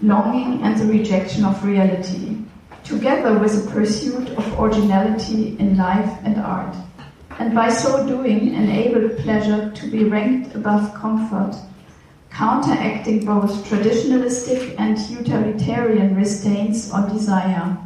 longing and the rejection of reality, together with a pursuit of originality in life and art, and by so doing enabled pleasure to be ranked above comfort counteracting both traditionalistic and utilitarian restraints on desire.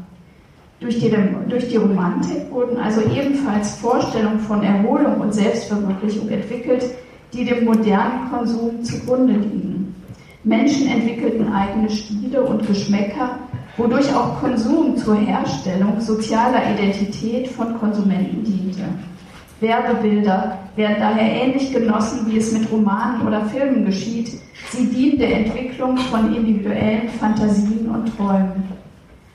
Durch die, durch die Romantik wurden also ebenfalls Vorstellungen von Erholung und Selbstverwirklichung entwickelt, die dem modernen Konsum zugrunde liegen. Menschen entwickelten eigene Stile und Geschmäcker, wodurch auch Konsum zur Herstellung sozialer Identität von Konsumenten diente. Werbebilder werden daher ähnlich genossen, wie es mit Romanen oder Filmen geschieht. Sie dienen der Entwicklung von individuellen Fantasien und Träumen.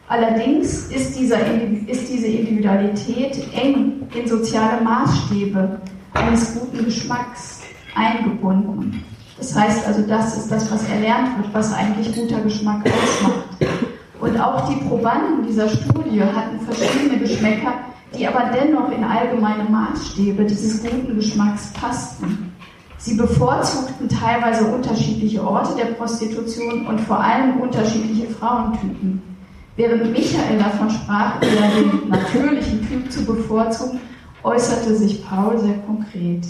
Allerdings ist, dieser, ist diese Individualität eng in soziale Maßstäbe eines guten Geschmacks eingebunden. Das heißt also, das ist das, was erlernt wird, was eigentlich guter Geschmack ausmacht. Und auch die Probanden dieser Studie hatten verschiedene Geschmäcker, die aber dennoch in allgemeine Maßstäbe dieses guten Geschmacks passten. Sie bevorzugten teilweise unterschiedliche Orte der Prostitution und vor allem unterschiedliche Frauentypen. Während Michael davon sprach, eher den natürlichen Typ zu bevorzugen, äußerte sich Paul sehr konkret.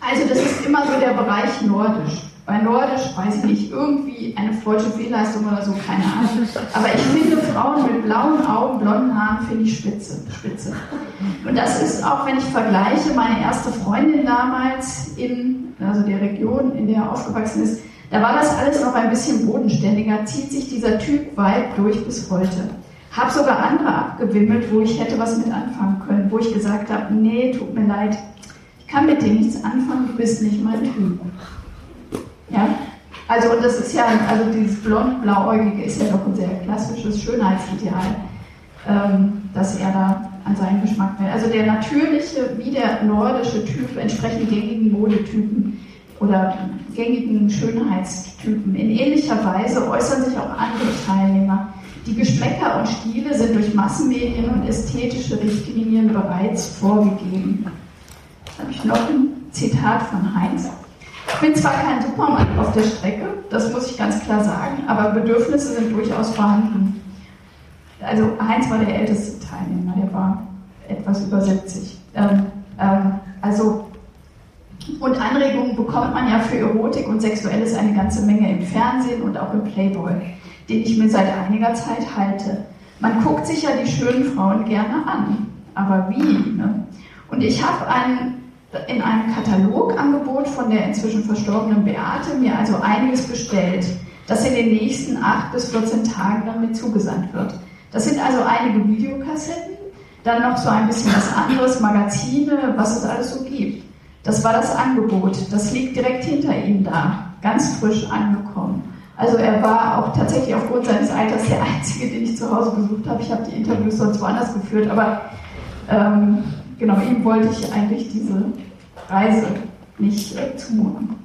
Also das ist immer so der Bereich Nordisch. Bei Nordisch weiß ich nicht, irgendwie eine falsche Fehlleistung oder so, keine Ahnung. Aber ich finde Frauen mit blauen Augen, blonden Haaren, finde ich spitze, spitze. Und das ist auch, wenn ich vergleiche, meine erste Freundin damals in, also der Region, in der er aufgewachsen ist, da war das alles noch ein bisschen bodenständiger, zieht sich dieser Typ weit durch bis heute. Hab sogar andere abgewimmelt, wo ich hätte was mit anfangen können, wo ich gesagt habe, nee, tut mir leid, ich kann mit dir nichts anfangen, du bist nicht mein Typ. Ja? Also, und das ist ja, also dieses blond-blauäugige ist ja doch ein sehr klassisches Schönheitsideal, ähm, dass er da an seinen Geschmack will. Also der natürliche wie der nordische Typ entsprechen gängigen Modetypen oder gängigen Schönheitstypen. In ähnlicher Weise äußern sich auch andere Teilnehmer. Die Geschmäcker und Stile sind durch Massenmedien und ästhetische Richtlinien bereits vorgegeben. Jetzt habe ich noch ein Zitat von Heinz. Ich bin zwar kein Supermann auf der Strecke, das muss ich ganz klar sagen, aber Bedürfnisse sind durchaus vorhanden. Also Heinz war der älteste Teilnehmer, der war etwas über 70. Ähm, ähm, also und Anregungen bekommt man ja für Erotik und Sexuelles eine ganze Menge im Fernsehen und auch im Playboy, den ich mir seit einiger Zeit halte. Man guckt sich ja die schönen Frauen gerne an, aber wie? Ne? Und ich habe ein, in einem Katalogangebot von der inzwischen verstorbenen Beate mir also einiges bestellt, das in den nächsten 8 bis 14 Tagen dann mit zugesandt wird. Das sind also einige Videokassetten, dann noch so ein bisschen was anderes, Magazine, was es alles so gibt. Das war das Angebot. Das liegt direkt hinter ihm da, ganz frisch angekommen. Also er war auch tatsächlich aufgrund seines Alters der <laughs> Einzige, den ich zu Hause besucht habe. Ich habe die Interviews sonst woanders geführt, aber ähm, genau, ihm wollte ich eigentlich diese Reise nicht äh, zumuten.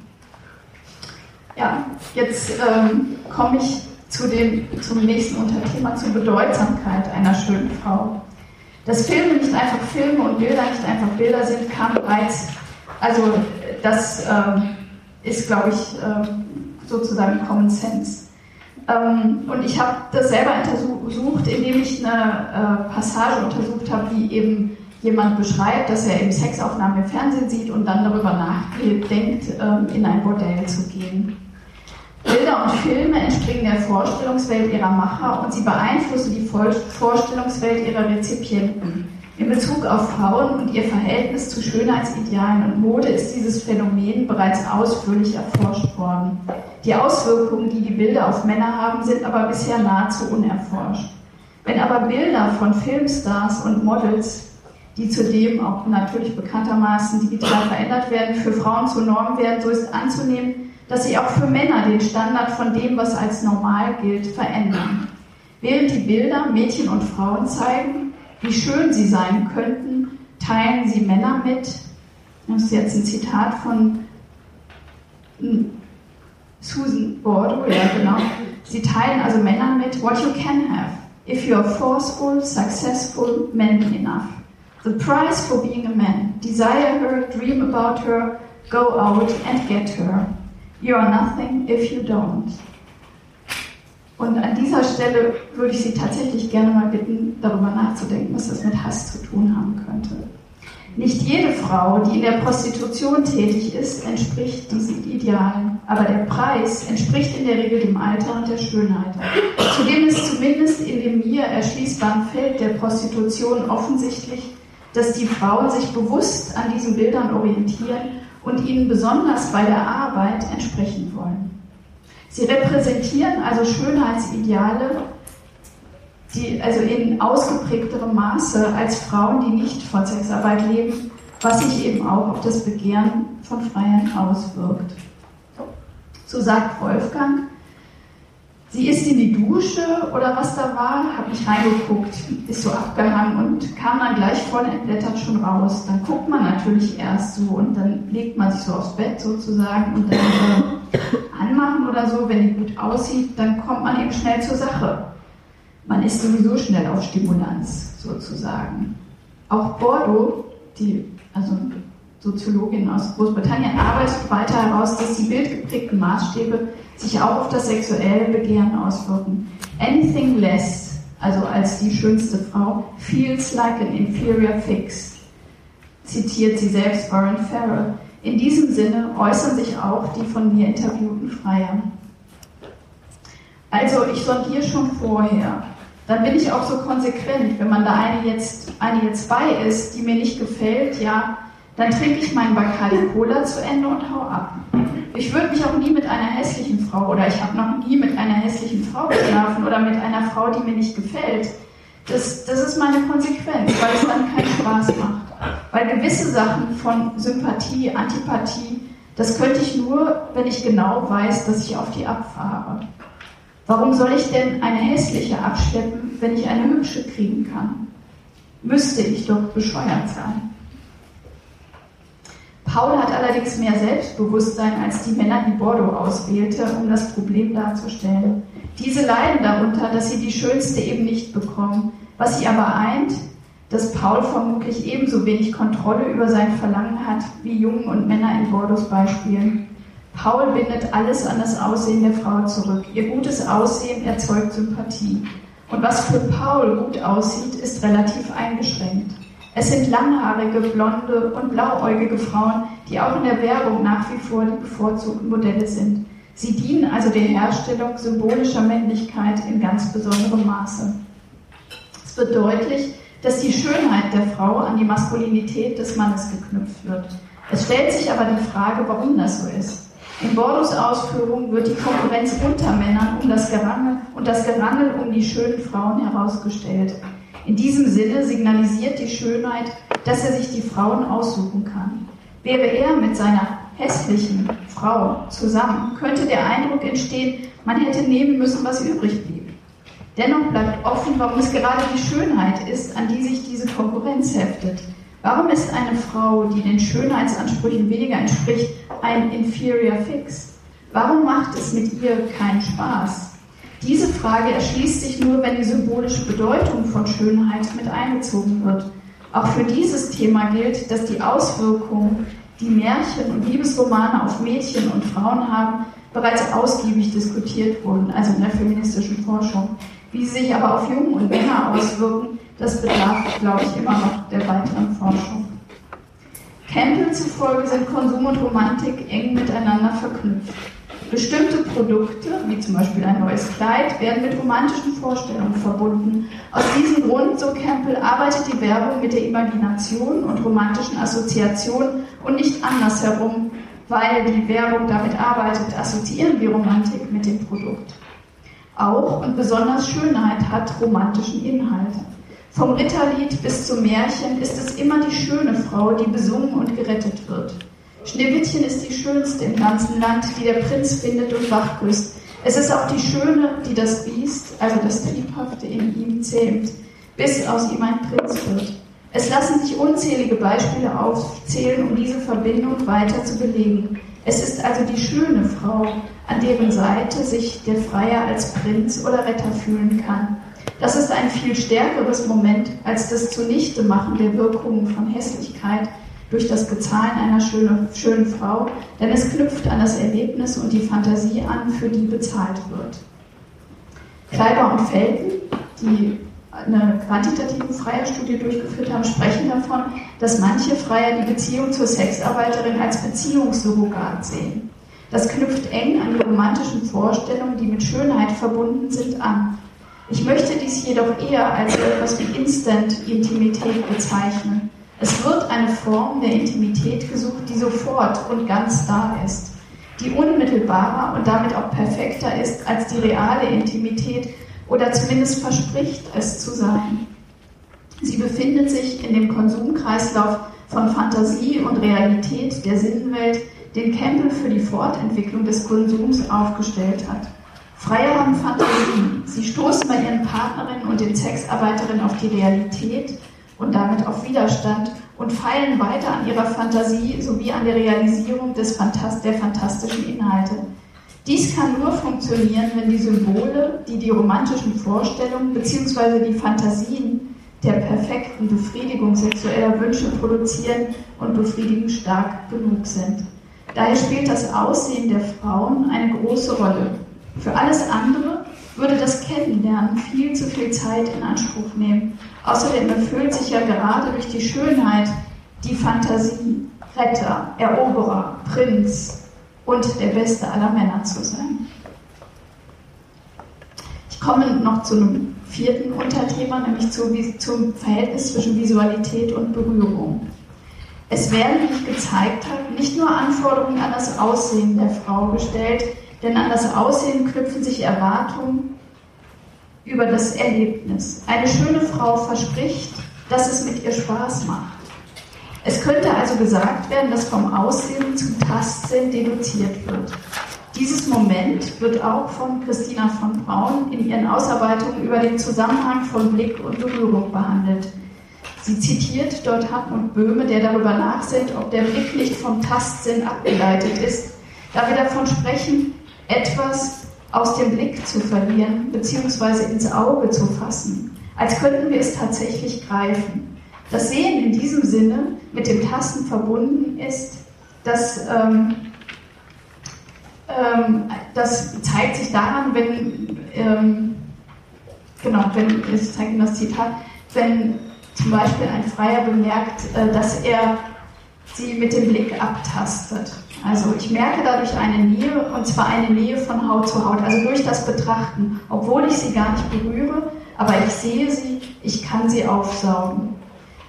Ja, jetzt ähm, komme ich zu dem, zum nächsten Unterthema, zur Bedeutsamkeit einer schönen Frau. Dass Filme nicht einfach Filme und Bilder nicht einfach Bilder sind, kam bereits also das ähm, ist, glaube ich, ähm, sozusagen Common Sense. Ähm, und ich habe das selber untersucht, indem ich eine äh, Passage untersucht habe, wie eben jemand beschreibt, dass er eben Sexaufnahmen im Fernsehen sieht und dann darüber nachdenkt, ähm, in ein Bordell zu gehen. Bilder und Filme entspringen der Vorstellungswelt ihrer Macher und sie beeinflussen die Vorstellungswelt ihrer Rezipienten. In Bezug auf Frauen und ihr Verhältnis zu Schönheitsidealen und Mode ist dieses Phänomen bereits ausführlich erforscht worden. Die Auswirkungen, die die Bilder auf Männer haben, sind aber bisher nahezu unerforscht. Wenn aber Bilder von Filmstars und Models, die zudem auch natürlich bekanntermaßen digital verändert werden, für Frauen zur Norm werden, so ist anzunehmen, dass sie auch für Männer den Standard von dem, was als normal gilt, verändern. Während die Bilder Mädchen und Frauen zeigen, wie schön sie sein könnten, teilen sie Männer mit. Das ist jetzt ein Zitat von hm, Susan Bordeaux, ja genau. Sie teilen also Männer mit, what you can have, if you are forceful, successful, manly enough. The price for being a man. Desire her, dream about her, go out and get her. You are nothing if you don't. Und an dieser Stelle würde ich Sie tatsächlich gerne mal bitten, darüber nachzudenken, was das mit Hass zu tun haben könnte. Nicht jede Frau, die in der Prostitution tätig ist, entspricht diesen Idealen, aber der Preis entspricht in der Regel dem Alter und der Schönheit. Zudem ist zumindest in dem mir erschließbaren Feld der Prostitution offensichtlich, dass die Frauen sich bewusst an diesen Bildern orientieren und ihnen besonders bei der Arbeit entsprechen wollen. Sie repräsentieren also Schönheitsideale, die, also in ausgeprägterem Maße als Frauen, die nicht von Sexarbeit leben, was sich eben auch auf das Begehren von Freiern auswirkt. So sagt Wolfgang, sie ist in die Dusche oder was da war, habe ich reingeguckt, ist so abgehangen und kam dann gleich voll entblättert schon raus. Dann guckt man natürlich erst so und dann legt man sich so aufs Bett sozusagen und dann äh, anmachen oder so, wenn die gut aussieht, dann kommt man eben schnell zur Sache man ist sowieso schnell auf Stimulanz sozusagen. Auch Bordeaux, die, also Soziologin aus Großbritannien, arbeitet weiter heraus, dass die bildgeprägten Maßstäbe sich auch auf das sexuelle Begehren auswirken. Anything less, also als die schönste Frau, feels like an inferior fix, zitiert sie selbst Warren Farrell. In diesem Sinne äußern sich auch die von mir interviewten Freier. Also ich sondiere schon vorher. Dann bin ich auch so konsequent. Wenn man da eine jetzt, eine jetzt bei ist, die mir nicht gefällt, ja, dann trinke ich meinen Bacardi Cola zu Ende und hau ab. Ich würde mich auch nie mit einer hässlichen Frau oder ich habe noch nie mit einer hässlichen Frau geschlafen oder mit einer Frau, die mir nicht gefällt. Das, das ist meine Konsequenz, weil es dann keinen Spaß macht. Weil gewisse Sachen von Sympathie, Antipathie, das könnte ich nur, wenn ich genau weiß, dass ich auf die abfahre. Warum soll ich denn eine hässliche abschleppen, wenn ich eine hübsche kriegen kann? Müsste ich doch bescheuert sein. Paul hat allerdings mehr Selbstbewusstsein als die Männer, die Bordeaux auswählte, um das Problem darzustellen. Diese leiden darunter, dass sie die Schönste eben nicht bekommen. Was sie aber eint, dass Paul vermutlich ebenso wenig Kontrolle über sein Verlangen hat wie Jungen und Männer in Bordeaux Beispielen. Paul bindet alles an das Aussehen der Frau zurück. Ihr gutes Aussehen erzeugt Sympathie. Und was für Paul gut aussieht, ist relativ eingeschränkt. Es sind langhaarige, blonde und blauäugige Frauen, die auch in der Werbung nach wie vor die bevorzugten Modelle sind. Sie dienen also der Herstellung symbolischer Männlichkeit in ganz besonderem Maße. Es wird deutlich, dass die Schönheit der Frau an die Maskulinität des Mannes geknüpft wird. Es stellt sich aber die Frage, warum das so ist. In Bordos Ausführungen wird die Konkurrenz unter Männern um das Gerangel und das Gerangel um die schönen Frauen herausgestellt. In diesem Sinne signalisiert die Schönheit, dass er sich die Frauen aussuchen kann. Wäre er mit seiner hässlichen Frau zusammen, könnte der Eindruck entstehen, man hätte nehmen müssen, was übrig blieb. Dennoch bleibt offen, warum es gerade die Schönheit ist, an die sich diese Konkurrenz heftet. Warum ist eine Frau, die den Schönheitsansprüchen weniger entspricht, ein inferior fix? Warum macht es mit ihr keinen Spaß? Diese Frage erschließt sich nur, wenn die symbolische Bedeutung von Schönheit mit einbezogen wird. Auch für dieses Thema gilt, dass die Auswirkungen, die Märchen und Liebesromane auf Mädchen und Frauen haben, bereits ausgiebig diskutiert wurden, also in der feministischen Forschung. Wie sie sich aber auf Jungen und Männer auswirken, das bedarf, glaube ich, immer noch der weiteren Forschung. Campbell zufolge sind Konsum und Romantik eng miteinander verknüpft. Bestimmte Produkte, wie zum Beispiel ein neues Kleid, werden mit romantischen Vorstellungen verbunden. Aus diesem Grund, so Campbell, arbeitet die Werbung mit der Imagination und romantischen Assoziationen und nicht andersherum, weil die Werbung damit arbeitet, assoziieren wir Romantik mit dem Produkt. Auch und besonders Schönheit hat romantischen Inhalt. Vom Ritterlied bis zum Märchen ist es immer die schöne Frau, die besungen und gerettet wird. Schneewittchen ist die schönste im ganzen Land, die der Prinz findet und wachküsst. Es ist auch die Schöne, die das Biest, also das Triebhafte in ihm zähmt, bis aus ihm ein Prinz wird. Es lassen sich unzählige Beispiele aufzählen, um diese Verbindung weiter zu belegen. Es ist also die schöne Frau, an deren Seite sich der Freier als Prinz oder Retter fühlen kann. Das ist ein viel stärkeres Moment als das Zunichtemachen der Wirkungen von Hässlichkeit durch das Bezahlen einer schönen, schönen Frau, denn es knüpft an das Erlebnis und die Fantasie an, für die bezahlt wird. Kleiber und Felten, die eine quantitative Freierstudie durchgeführt haben, sprechen davon, dass manche Freier die Beziehung zur Sexarbeiterin als Beziehungssurrogat sehen. Das knüpft eng an die romantischen Vorstellungen, die mit Schönheit verbunden sind, an. Ich möchte dies jedoch eher als etwas wie Instant-Intimität bezeichnen. Es wird eine Form der Intimität gesucht, die sofort und ganz da ist, die unmittelbarer und damit auch perfekter ist als die reale Intimität oder zumindest verspricht es zu sein. Sie befindet sich in dem Konsumkreislauf von Fantasie und Realität der Sinnenwelt, den Campbell für die Fortentwicklung des Konsums aufgestellt hat. Freier haben Fantasien. Sie stoßen bei ihren Partnerinnen und den Sexarbeiterinnen auf die Realität und damit auf Widerstand und feilen weiter an ihrer Fantasie sowie an der Realisierung des Phantast der fantastischen Inhalte. Dies kann nur funktionieren, wenn die Symbole, die die romantischen Vorstellungen bzw. die Fantasien der perfekten Befriedigung sexueller Wünsche produzieren und befriedigend stark genug sind. Daher spielt das Aussehen der Frauen eine große Rolle. Für alles andere würde das Kennenlernen viel zu viel Zeit in Anspruch nehmen. Außerdem erfüllt sich ja gerade durch die Schönheit die Fantasie, Retter, Eroberer, Prinz und der beste aller Männer zu sein. Ich komme noch zu einem vierten Unterthema, nämlich zu, zum Verhältnis zwischen Visualität und Berührung. Es werden, wie ich gezeigt habe, nicht nur Anforderungen an das Aussehen der Frau gestellt, denn an das Aussehen knüpfen sich Erwartungen über das Erlebnis. Eine schöne Frau verspricht, dass es mit ihr Spaß macht. Es könnte also gesagt werden, dass vom Aussehen zum Tastsinn deduziert wird. Dieses Moment wird auch von Christina von Braun in ihren Ausarbeitungen über den Zusammenhang von Blick und Berührung behandelt. Sie zitiert dort Hartmut Böhme, der darüber nachsinnt, ob der Blick nicht vom Tastsinn abgeleitet ist, da wir davon sprechen, etwas aus dem Blick zu verlieren bzw. ins Auge zu fassen, als könnten wir es tatsächlich greifen. Das Sehen in diesem Sinne mit dem Tasten verbunden ist, das, ähm, ähm, das zeigt sich daran, wenn, ähm, genau, wenn, ich zeige das Zitat, wenn zum Beispiel ein Freier bemerkt, äh, dass er sie mit dem Blick abtastet. Also ich merke dadurch eine Nähe, und zwar eine Nähe von Haut zu Haut, also durch das Betrachten, obwohl ich sie gar nicht berühre, aber ich sehe sie, ich kann sie aufsaugen.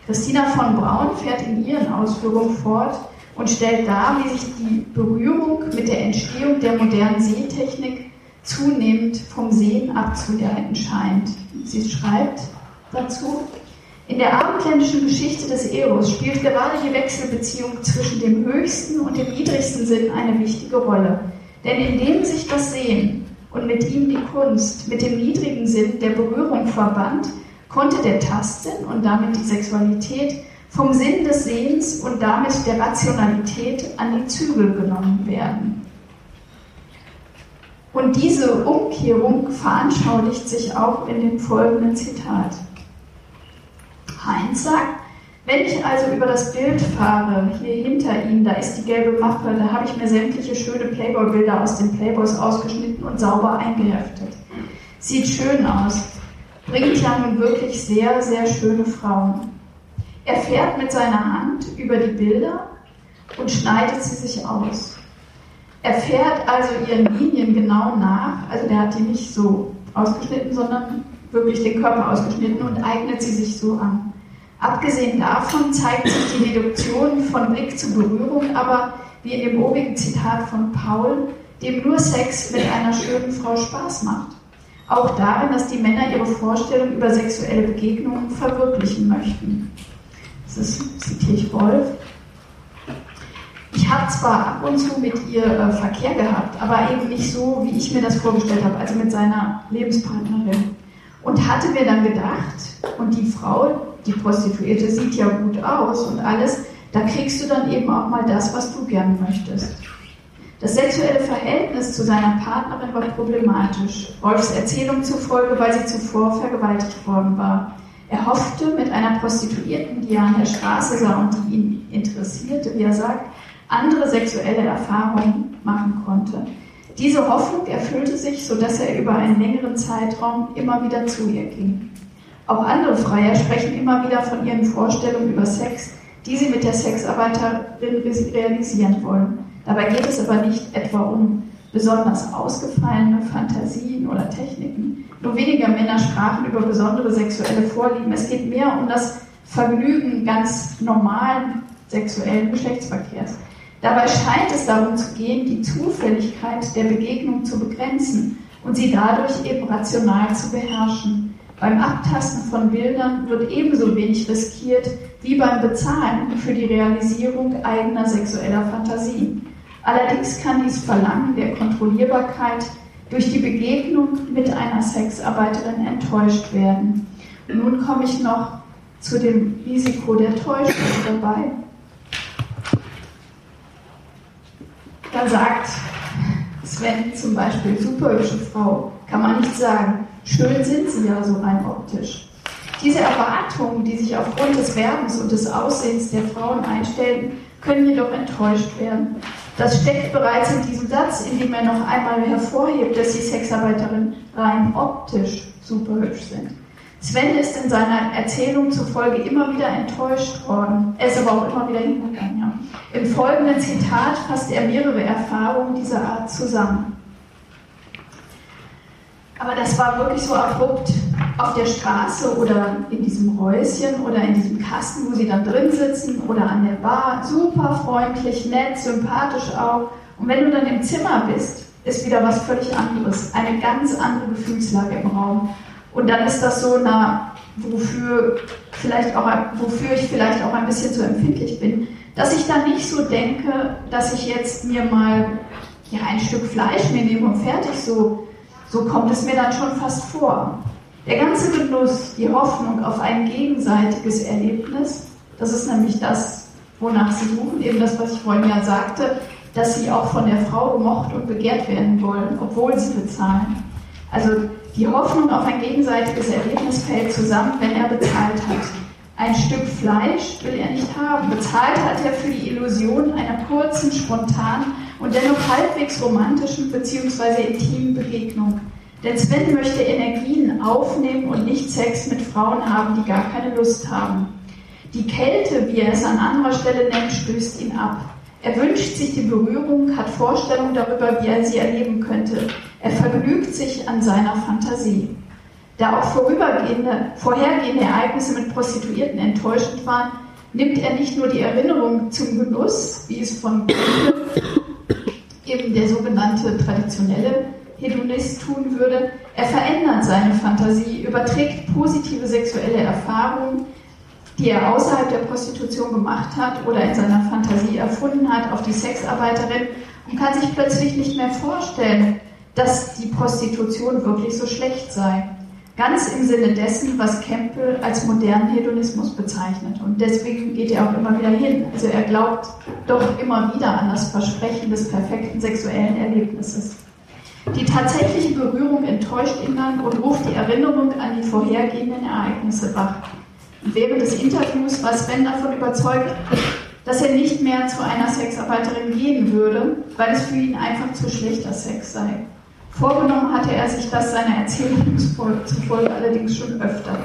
Christina von Braun fährt in ihren Ausführungen fort und stellt dar, wie sich die Berührung mit der Entstehung der modernen Sehtechnik zunehmend vom Sehen abzuleiten scheint. Sie schreibt dazu, in der abendländischen Geschichte des Eros spielt gerade die Wechselbeziehung zwischen dem höchsten und dem niedrigsten Sinn eine wichtige Rolle. Denn indem sich das Sehen und mit ihm die Kunst mit dem niedrigen Sinn der Berührung verband, konnte der Tastsinn und damit die Sexualität vom Sinn des Sehens und damit der Rationalität an die Zügel genommen werden. Und diese Umkehrung veranschaulicht sich auch in dem folgenden Zitat. Heinz sagt, wenn ich also über das Bild fahre, hier hinter ihm, da ist die gelbe Mappe, da habe ich mir sämtliche schöne Playboy-Bilder aus den Playboys ausgeschnitten und sauber eingeheftet. Sieht schön aus, bringt ja nun wirklich sehr, sehr schöne Frauen. Er fährt mit seiner Hand über die Bilder und schneidet sie sich aus. Er fährt also ihren Linien genau nach, also der hat die nicht so ausgeschnitten, sondern wirklich den Körper ausgeschnitten und eignet sie sich so an. Abgesehen davon zeigt sich die Reduktion von Blick zu Berührung aber, wie in dem obigen Zitat von Paul, dem nur Sex mit einer schönen Frau Spaß macht. Auch darin, dass die Männer ihre Vorstellung über sexuelle Begegnungen verwirklichen möchten. Das ist, zitiere ich Wolf. Ich habe zwar ab und zu mit ihr äh, Verkehr gehabt, aber eben nicht so, wie ich mir das vorgestellt habe, also mit seiner Lebenspartnerin. Und hatte mir dann gedacht, und die Frau, die Prostituierte sieht ja gut aus und alles, da kriegst du dann eben auch mal das, was du gern möchtest. Das sexuelle Verhältnis zu seiner Partnerin war problematisch. Wolfs Erzählung zufolge, weil sie zuvor vergewaltigt worden war. Er hoffte, mit einer Prostituierten, die er an der Straße sah und die ihn interessierte, wie er sagt, andere sexuelle Erfahrungen machen konnte. Diese Hoffnung erfüllte sich, sodass er über einen längeren Zeitraum immer wieder zu ihr ging. Auch andere Freier sprechen immer wieder von ihren Vorstellungen über Sex, die sie mit der Sexarbeiterin realisieren wollen. Dabei geht es aber nicht etwa um besonders ausgefallene Fantasien oder Techniken. Nur weniger Männer sprachen über besondere sexuelle Vorlieben. Es geht mehr um das Vergnügen ganz normalen sexuellen Geschlechtsverkehrs. Dabei scheint es darum zu gehen, die Zufälligkeit der Begegnung zu begrenzen und sie dadurch eben rational zu beherrschen. Beim Abtasten von Bildern wird ebenso wenig riskiert wie beim Bezahlen für die Realisierung eigener sexueller Fantasien. Allerdings kann dies Verlangen der Kontrollierbarkeit durch die Begegnung mit einer Sexarbeiterin enttäuscht werden. Und nun komme ich noch zu dem Risiko der Täuschung dabei. Da sagt Sven zum Beispiel, super hübsche Frau, kann man nicht sagen. Schön sind sie ja so rein optisch. Diese Erwartungen, die sich aufgrund des Werbens und des Aussehens der Frauen einstellen, können jedoch enttäuscht werden. Das steckt bereits in diesem Satz, in dem er noch einmal hervorhebt, dass die Sexarbeiterinnen rein optisch super hübsch sind. Sven ist in seiner Erzählung zufolge immer wieder enttäuscht worden. Er ist aber auch immer wieder hingegangen. Ja. Im folgenden Zitat fasst er mehrere Erfahrungen dieser Art zusammen. Aber das war wirklich so abrupt auf der Straße oder in diesem Häuschen oder in diesem Kasten, wo sie dann drin sitzen oder an der Bar. Super freundlich, nett, sympathisch auch. Und wenn du dann im Zimmer bist, ist wieder was völlig anderes. Eine ganz andere Gefühlslage im Raum. Und dann ist das so, na, wofür, vielleicht auch, wofür ich vielleicht auch ein bisschen zu empfindlich bin, dass ich dann nicht so denke, dass ich jetzt mir mal ja, ein Stück Fleisch mir nehme und fertig, so, so kommt es mir dann schon fast vor. Der ganze Genuss, die Hoffnung auf ein gegenseitiges Erlebnis, das ist nämlich das, wonach sie suchen, eben das, was ich vorhin ja sagte, dass sie auch von der Frau gemocht und begehrt werden wollen, obwohl sie bezahlen. Also die Hoffnung auf ein gegenseitiges Erlebnis fällt zusammen, wenn er bezahlt hat. Ein Stück Fleisch will er nicht haben. Bezahlt hat er für die Illusion einer kurzen, spontanen und dennoch halbwegs romantischen bzw. intimen Begegnung. Denn Sven möchte Energien aufnehmen und nicht Sex mit Frauen haben, die gar keine Lust haben. Die Kälte, wie er es an anderer Stelle nennt, stößt ihn ab. Er wünscht sich die Berührung, hat Vorstellungen darüber, wie er sie erleben könnte. Er vergnügt sich an seiner Fantasie. Da auch vorübergehende, vorhergehende Ereignisse mit Prostituierten enttäuschend waren, nimmt er nicht nur die Erinnerung zum Genuss, wie es von eben der sogenannte traditionelle Hedonist tun würde, er verändert seine Fantasie, überträgt positive sexuelle Erfahrungen, die er außerhalb der Prostitution gemacht hat oder in seiner Fantasie erfunden hat, auf die Sexarbeiterin und kann sich plötzlich nicht mehr vorstellen, dass die Prostitution wirklich so schlecht sei. Ganz im Sinne dessen, was Campbell als modernen Hedonismus bezeichnet. Und deswegen geht er auch immer wieder hin. Also er glaubt doch immer wieder an das Versprechen des perfekten sexuellen Erlebnisses. Die tatsächliche Berührung enttäuscht ihn dann und ruft die Erinnerung an die vorhergehenden Ereignisse wach. Während des Interviews war Sven davon überzeugt, dass er nicht mehr zu einer Sexarbeiterin gehen würde, weil es für ihn einfach zu schlechter Sex sei. Vorgenommen hatte er sich das seiner Erzählung zufolge allerdings schon öfter.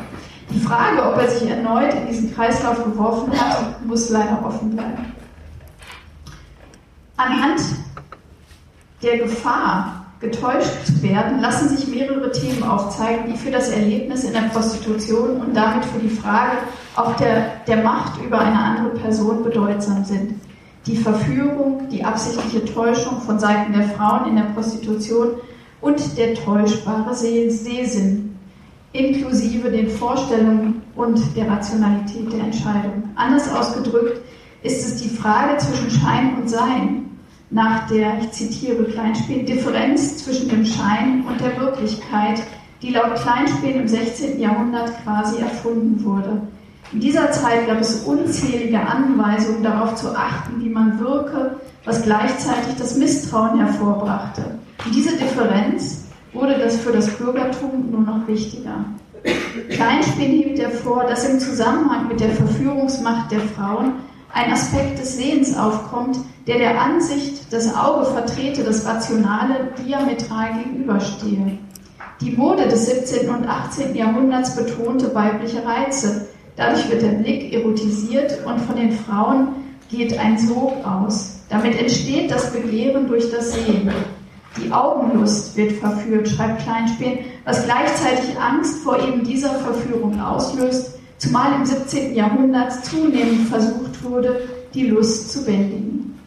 Die Frage, ob er sich erneut in diesen Kreislauf geworfen hat, muss leider offen bleiben. Anhand der Gefahr, getäuscht zu werden, lassen sich mehrere Themen aufzeigen, die für das Erlebnis in der Prostitution und damit für die Frage auch der, der Macht über eine andere Person bedeutsam sind. Die Verführung, die absichtliche Täuschung von Seiten der Frauen in der Prostitution und der täuschbare Sehsinn, inklusive den Vorstellungen und der Rationalität der Entscheidung. Anders ausgedrückt ist es die Frage zwischen Schein und Sein, nach der, ich zitiere Kleinspiel, Differenz zwischen dem Schein und der Wirklichkeit, die laut Kleinspiel im 16. Jahrhundert quasi erfunden wurde. In dieser Zeit gab es unzählige Anweisungen darauf zu achten, wie man wirke, was gleichzeitig das Misstrauen hervorbrachte. Und diese Differenz wurde das für das Bürgertum nur noch wichtiger. Kleinspiel hebt hervor, dass im Zusammenhang mit der Verführungsmacht der Frauen ein Aspekt des Sehens aufkommt, der der Ansicht, das Auge vertrete, das Rationale diametral gegenüberstehe. Die Mode des 17. und 18. Jahrhunderts betonte weibliche Reize. Dadurch wird der Blick erotisiert und von den Frauen geht ein Sog aus. Damit entsteht das Begehren durch das Sehen. Die Augenlust wird verführt, schreibt Kleinspien, was gleichzeitig Angst vor eben dieser Verführung auslöst, zumal im 17. Jahrhundert zunehmend versucht wurde, die Lust zu bändigen.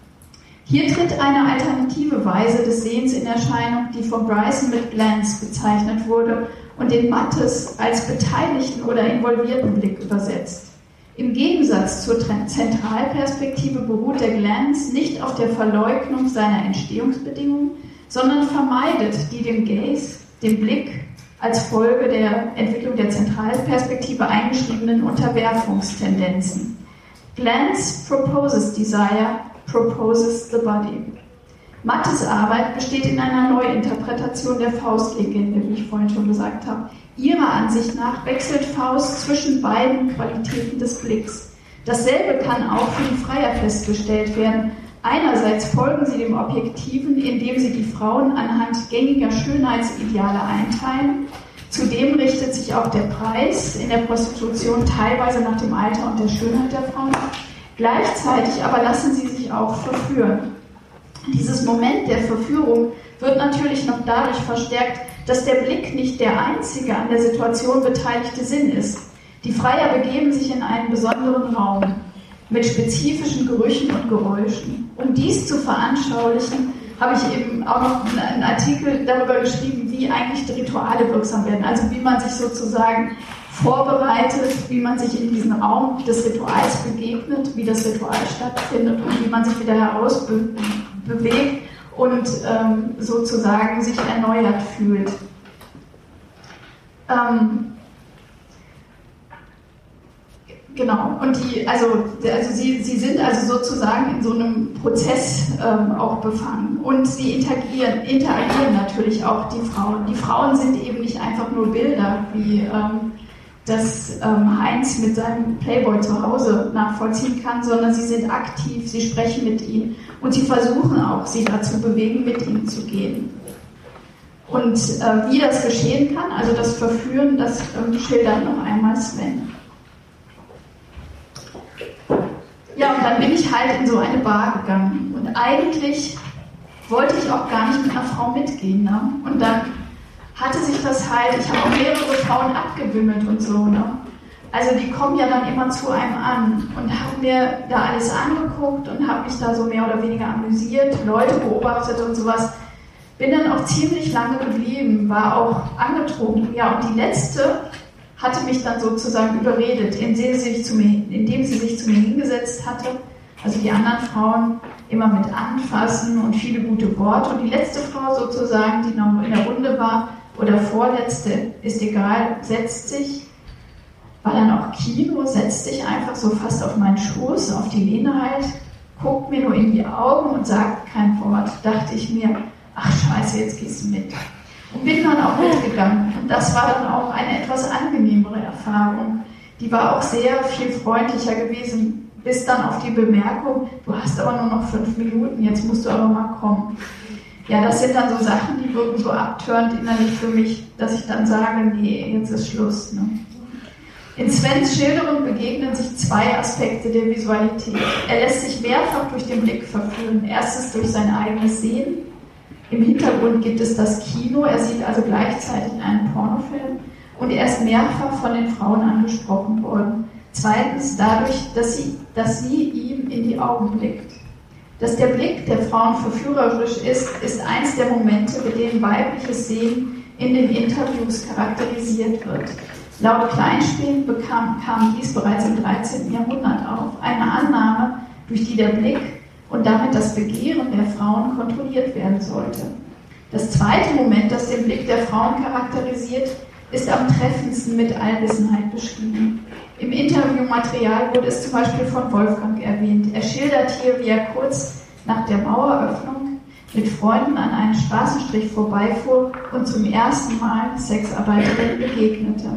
Hier tritt eine alternative Weise des Sehens in Erscheinung, die von Bryson mit Glance bezeichnet wurde und den Mattes als beteiligten oder involvierten Blick übersetzt. Im Gegensatz zur Zentralperspektive beruht der Glance nicht auf der Verleugnung seiner Entstehungsbedingungen, sondern vermeidet die dem Gaze, dem Blick, als Folge der Entwicklung der Zentralperspektive eingeschriebenen Unterwerfungstendenzen. Glance proposes desire, proposes the body. Mattes Arbeit besteht in einer Neuinterpretation der Faustlegende, wie ich vorhin schon gesagt habe. Ihrer Ansicht nach wechselt Faust zwischen beiden Qualitäten des Blicks. Dasselbe kann auch für die Freier festgestellt werden, Einerseits folgen sie dem Objektiven, indem sie die Frauen anhand gängiger Schönheitsideale einteilen. Zudem richtet sich auch der Preis in der Prostitution teilweise nach dem Alter und der Schönheit der Frauen. Gleichzeitig aber lassen sie sich auch verführen. Dieses Moment der Verführung wird natürlich noch dadurch verstärkt, dass der Blick nicht der einzige an der Situation beteiligte Sinn ist. Die Freier begeben sich in einen besonderen Raum mit spezifischen Gerüchen und Geräuschen. Um dies zu veranschaulichen, habe ich eben auch noch einen Artikel darüber geschrieben, wie eigentlich die Rituale wirksam werden. Also wie man sich sozusagen vorbereitet, wie man sich in diesen Raum des Rituals begegnet, wie das Ritual stattfindet und wie man sich wieder herausbewegt und ähm, sozusagen sich erneuert fühlt. Ähm, Genau, und die, also, also sie, sie sind also sozusagen in so einem Prozess ähm, auch befangen. Und sie interagieren, interagieren natürlich auch die Frauen. Die Frauen sind eben nicht einfach nur Bilder, wie ähm, das ähm, Heinz mit seinem Playboy zu Hause nachvollziehen kann, sondern sie sind aktiv, sie sprechen mit ihnen und sie versuchen auch, sie dazu bewegen, mit ihnen zu gehen. Und äh, wie das geschehen kann, also das Verführen, das ähm, schildert noch einmal Sven. Ja, und dann bin ich halt in so eine Bar gegangen. Und eigentlich wollte ich auch gar nicht mit einer Frau mitgehen. Ne? Und dann hatte sich das halt, ich habe auch mehrere Frauen abgewimmelt und so. Ne? Also die kommen ja dann immer zu einem an und haben mir da alles angeguckt und habe mich da so mehr oder weniger amüsiert, Leute beobachtet und sowas. Bin dann auch ziemlich lange geblieben, war auch angetrunken. Ja, und die letzte, hatte mich dann sozusagen überredet, indem sie sich zu mir, indem sie sich zu mir hingesetzt hatte. Also die anderen Frauen immer mit anfassen und viele gute Worte. Und die letzte Frau sozusagen, die noch in der Runde war, oder vorletzte, ist egal, setzt sich, war dann auch Kino, setzt sich einfach so fast auf meinen Schoß, auf die Lehne halt, guckt mir nur in die Augen und sagt kein Wort. Dachte ich mir, ach scheiße, jetzt gehst du mit. Und bin dann auch mitgegangen. Und das war dann auch eine etwas angenehmere Erfahrung. Die war auch sehr viel freundlicher gewesen, bis dann auf die Bemerkung, du hast aber nur noch fünf Minuten, jetzt musst du aber mal kommen. Ja, das sind dann so Sachen, die wirken so abtörend innerlich für mich, dass ich dann sage, nee, jetzt ist Schluss. Ne? In Svens Schilderung begegnen sich zwei Aspekte der Visualität. Er lässt sich mehrfach durch den Blick verführen. Erstens durch sein eigenes Sehen im Hintergrund gibt es das Kino, er sieht also gleichzeitig einen Pornofilm und er ist mehrfach von den Frauen angesprochen worden. Zweitens dadurch, dass sie, dass sie ihm in die Augen blickt. Dass der Blick der Frauen verführerisch ist, ist eins der Momente, mit denen weibliches Sehen in den Interviews charakterisiert wird. Laut Kleinspiel bekam, kam dies bereits im 13. Jahrhundert auf. Eine Annahme, durch die der Blick und damit das Begehren der Frauen kontrolliert werden sollte. Das zweite Moment, das den Blick der Frauen charakterisiert, ist am treffendsten mit Allwissenheit beschrieben. Im Interviewmaterial wurde es zum Beispiel von Wolfgang erwähnt. Er schildert hier, wie er kurz nach der Maueröffnung mit Freunden an einem Straßenstrich vorbeifuhr und zum ersten Mal Sexarbeiterinnen begegnete.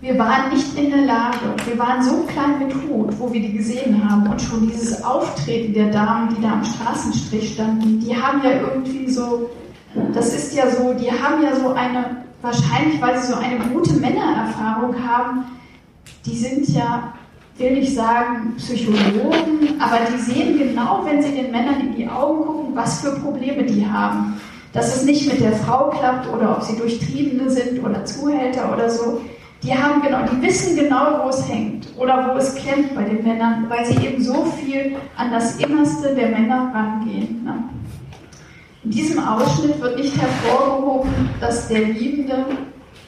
Wir waren nicht in der Lage, wir waren so klein mit Hut, wo wir die gesehen haben und schon dieses Auftreten der Damen, die da am Straßenstrich standen, die haben ja irgendwie so Das ist ja so, die haben ja so eine, wahrscheinlich weil sie so eine gute Männererfahrung haben, die sind ja, will ich sagen, Psychologen, aber die sehen genau, wenn sie den Männern in die Augen gucken, was für Probleme die haben. Dass es nicht mit der Frau klappt oder ob sie Durchtriebene sind oder Zuhälter oder so. Die haben genau, die wissen genau, wo es hängt oder wo es klemmt bei den Männern, weil sie eben so viel an das Innerste der Männer rangehen. Ne? In diesem Ausschnitt wird nicht hervorgehoben, dass der liebende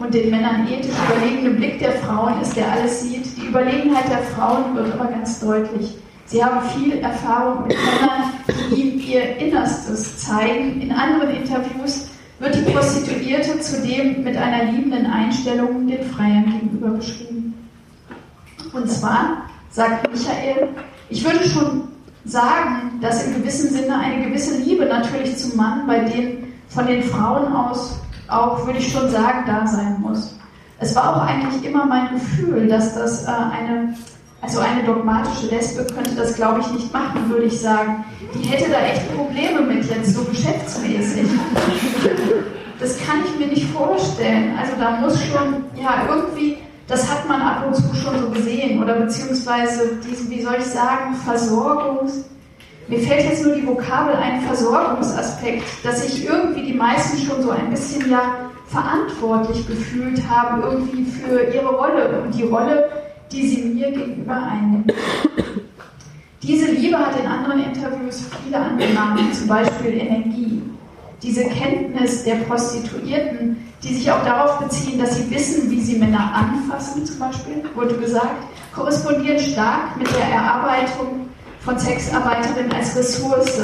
und den Männern ethisch überlegene Blick der Frauen ist, der alles sieht. Die Überlegenheit der Frauen wird aber ganz deutlich. Sie haben viel Erfahrung mit Männern, die ihm ihr Innerstes zeigen. In anderen Interviews wird die Prostituierte zudem mit einer liebenden Einstellung den Freiern gegenüber beschrieben. Und zwar, sagt Michael, ich würde schon sagen, dass im gewissen Sinne eine gewisse Liebe natürlich zum Mann bei den von den Frauen aus auch, würde ich schon sagen, da sein muss. Es war auch eigentlich immer mein Gefühl, dass das äh, eine, also eine dogmatische Lesbe könnte das, glaube ich, nicht machen, würde ich sagen. Die hätte da echt Probleme mit, jetzt so geschäftsmäßig. Das kann ich mir nicht vorstellen. Also da muss schon, ja, irgendwie, das hat man ab und zu schon so gesehen, oder beziehungsweise diesen, wie soll ich sagen, Versorgungs- mir fällt jetzt nur die Vokabel ein Versorgungsaspekt, dass sich irgendwie die meisten schon so ein bisschen ja verantwortlich gefühlt haben, irgendwie für ihre Rolle und die Rolle, die sie mir gegenüber einnehmen. Diese Liebe hat in anderen Interviews viele andere Namen, zum Beispiel Energie. Diese Kenntnis der Prostituierten, die sich auch darauf beziehen, dass sie wissen, wie sie Männer anfassen, zum Beispiel, wurde gesagt, korrespondiert stark mit der Erarbeitung von Sexarbeiterinnen als Ressource,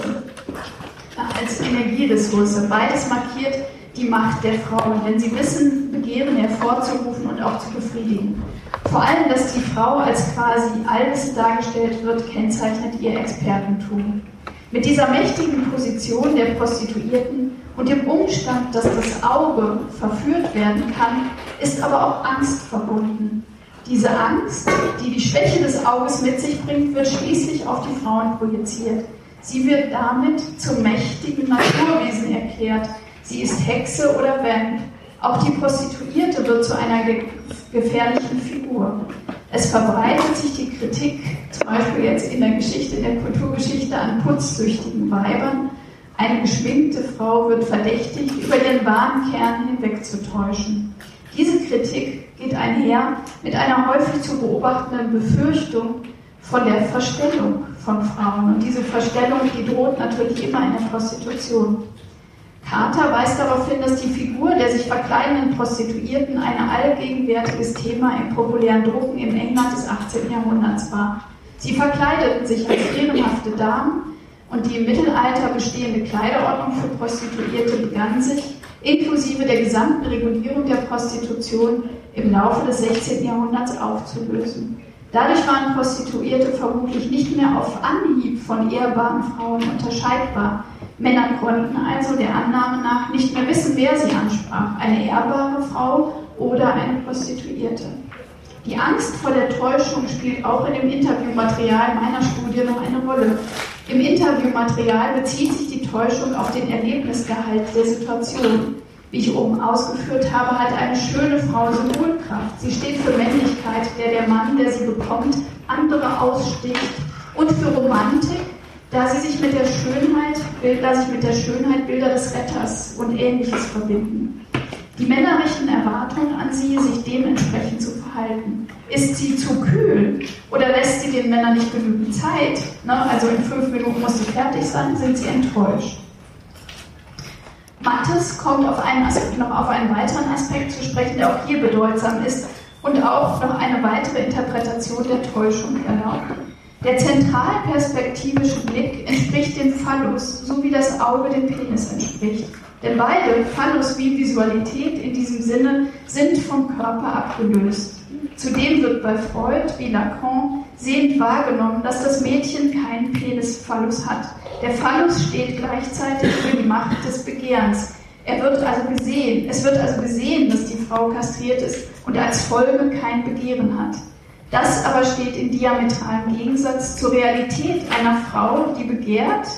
als Energieressource. Beides markiert die Macht der Frauen, denn sie wissen, Begehren hervorzurufen und auch zu befriedigen. Vor allem, dass die Frau als quasi alles dargestellt wird, kennzeichnet ihr Expertentum. Mit dieser mächtigen Position der Prostituierten und dem Umstand, dass das Auge verführt werden kann, ist aber auch Angst verbunden. Diese Angst, die die Schwäche des Auges mit sich bringt, wird schließlich auf die Frauen projiziert. Sie wird damit zum mächtigen Naturwesen erklärt. Sie ist Hexe oder Vamp. Auch die Prostituierte wird zu einer ge gefährlichen Figur. Es verbreitet sich die Kritik, zum Beispiel jetzt in der Geschichte, in der Kulturgeschichte, an putzsüchtigen Weibern. Eine geschminkte Frau wird verdächtigt, über ihren wahren Kern hinwegzutäuschen. Diese Kritik geht einher mit einer häufig zu beobachtenden Befürchtung von der Verstellung von Frauen. Und diese Verstellung, die droht natürlich immer in der Prostitution. Carter weist darauf hin, dass die Figur der sich verkleidenden Prostituierten ein allgegenwärtiges Thema im populären Drucken im England des 18. Jahrhunderts war. Sie verkleideten sich als ehrenhafte Damen und die im Mittelalter bestehende Kleiderordnung für Prostituierte begann sich inklusive der gesamten Regulierung der Prostitution im Laufe des 16. Jahrhunderts aufzulösen. Dadurch waren Prostituierte vermutlich nicht mehr auf Anhieb von ehrbaren Frauen unterscheidbar. Männer konnten also der Annahme nach nicht mehr wissen, wer sie ansprach, eine ehrbare Frau oder eine Prostituierte. Die Angst vor der Täuschung spielt auch in dem Interviewmaterial meiner Studie noch eine Rolle. Im Interviewmaterial bezieht sich die Täuschung auf den Erlebnisgehalt der Situation. Wie ich oben ausgeführt habe, hat eine schöne Frau Symbolkraft. Sie steht für Männlichkeit, der der Mann, der sie bekommt, andere aussticht. Und für Romantik, da sie sich mit der Schönheit, da sich mit der Schönheit Bilder des Retters und ähnliches verbinden. Die Männer richten Erwartungen an sie, sich dementsprechend zu verhalten. Ist sie zu kühl oder lässt sie den Männern nicht genügend Zeit? Ne? Also in fünf Minuten muss sie fertig sein, sind sie enttäuscht. Mattes kommt auf einen Aspekt, noch auf einen weiteren Aspekt zu sprechen, der auch hier bedeutsam ist und auch noch eine weitere Interpretation der Täuschung erlaubt. Der zentralperspektivische Blick entspricht dem Phallus, so wie das Auge dem Penis entspricht. Denn beide, Phallus wie Visualität in diesem Sinne, sind vom Körper abgelöst. Zudem wird bei Freud wie Lacan sehend wahrgenommen, dass das Mädchen keinen Penis-Phallus hat. Der Phallus steht gleichzeitig für die Macht des Begehrens. Er wird also gesehen, es wird also gesehen, dass die Frau kastriert ist und als Folge kein Begehren hat. Das aber steht in diametralem Gegensatz zur Realität einer Frau, die begehrt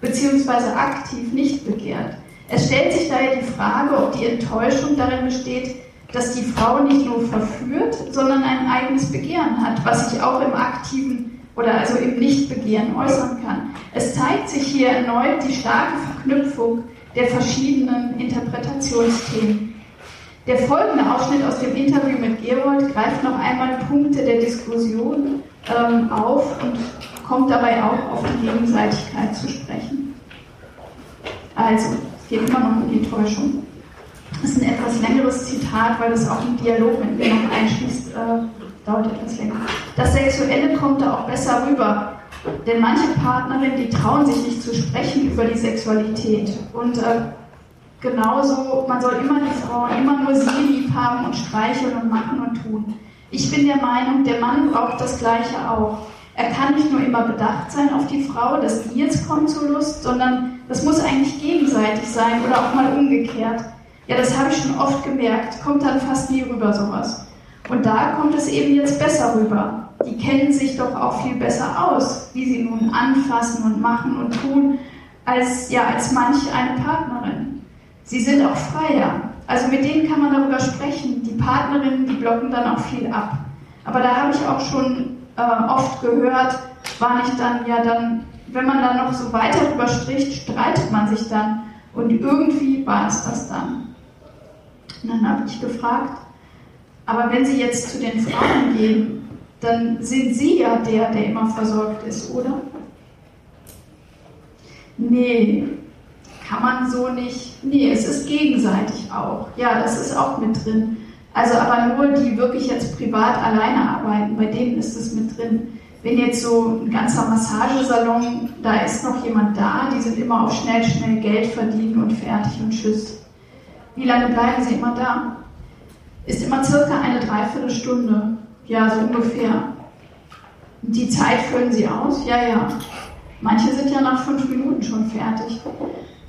bzw. aktiv nicht begehrt. Es stellt sich daher die Frage, ob die Enttäuschung darin besteht, dass die Frau nicht nur verführt, sondern ein eigenes Begehren hat, was sich auch im aktiven oder also im Nichtbegehren äußern kann. Es zeigt sich hier erneut die starke Verknüpfung der verschiedenen Interpretationsthemen. Der folgende Ausschnitt aus dem Interview mit Gerold greift noch einmal Punkte der Diskussion ähm, auf und kommt dabei auch auf die Gegenseitigkeit zu sprechen. Also, es geht immer noch um die Täuschung. Das ist ein etwas längeres Zitat, weil es auch einen Dialog mit mir noch einschließt, äh, dauert etwas länger. Das Sexuelle kommt da auch besser rüber, denn manche Partnerinnen, die trauen sich nicht zu sprechen über die Sexualität. Und äh, genauso, man soll immer die Frau, immer nur sie lieb haben und streicheln und machen und tun. Ich bin der Meinung, der Mann braucht das Gleiche auch. Er kann nicht nur immer bedacht sein auf die Frau, dass die jetzt kommt zur Lust, sondern das muss eigentlich gegenseitig sein oder auch mal umgekehrt. Ja, das habe ich schon oft gemerkt. Kommt dann fast nie rüber sowas. Und da kommt es eben jetzt besser rüber. Die kennen sich doch auch viel besser aus, wie sie nun anfassen und machen und tun, als, ja, als manch eine Partnerin. Sie sind auch freier. Also mit denen kann man darüber sprechen. Die Partnerinnen, die blocken dann auch viel ab. Aber da habe ich auch schon äh, oft gehört, war nicht dann, ja dann, wenn man dann noch so weiter drüber spricht, streitet man sich dann. Und irgendwie war es das dann. Und dann habe ich gefragt, aber wenn Sie jetzt zu den Frauen gehen, dann sind Sie ja der, der immer versorgt ist, oder? Nee, kann man so nicht. Nee, es ist gegenseitig auch. Ja, das ist auch mit drin. Also aber nur die wirklich jetzt privat alleine arbeiten, bei denen ist es mit drin. Wenn jetzt so ein ganzer Massagesalon, da ist noch jemand da, die sind immer auf schnell, schnell Geld verdienen und fertig und tschüss. Wie lange bleiben Sie immer da? Ist immer circa eine Dreiviertelstunde. Ja, so ungefähr. Die Zeit füllen Sie aus? Ja, ja. Manche sind ja nach fünf Minuten schon fertig.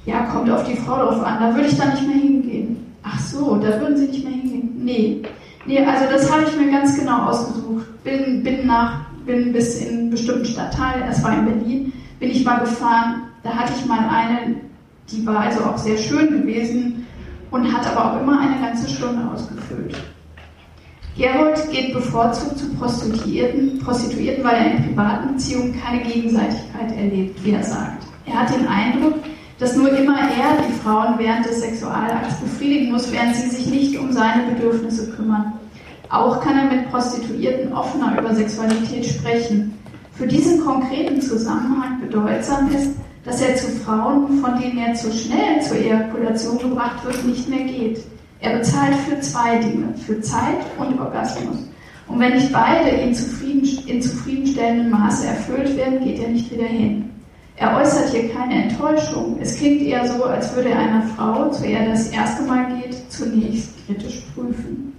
Ja, kommt auf die Frau drauf an. Da würde ich dann nicht mehr hingehen. Ach so, da würden Sie nicht mehr hingehen. Nee. Nee, also das habe ich mir ganz genau ausgesucht. Bin, bin nach, bin bis in einen bestimmten Stadtteil, es war in Berlin, bin ich mal gefahren. Da hatte ich mal eine, die war also auch sehr schön gewesen, und hat aber auch immer eine ganze Stunde ausgefüllt. Gerold geht bevorzugt zu Prostituierten, Prostituierten, weil er in privaten Beziehungen keine Gegenseitigkeit erlebt, wie er sagt. Er hat den Eindruck, dass nur immer er die Frauen während des Sexualakts befriedigen muss, während sie sich nicht um seine Bedürfnisse kümmern. Auch kann er mit Prostituierten offener über Sexualität sprechen. Für diesen konkreten Zusammenhang bedeutsam ist, dass er zu Frauen, von denen er zu schnell zur Ejakulation gebracht wird, nicht mehr geht. Er bezahlt für zwei Dinge, für Zeit und Orgasmus. Und wenn nicht beide in, zufrieden, in zufriedenstellendem Maße erfüllt werden, geht er nicht wieder hin. Er äußert hier keine Enttäuschung. Es klingt eher so, als würde er einer Frau, zu der er das erste Mal geht, zunächst kritisch prüfen.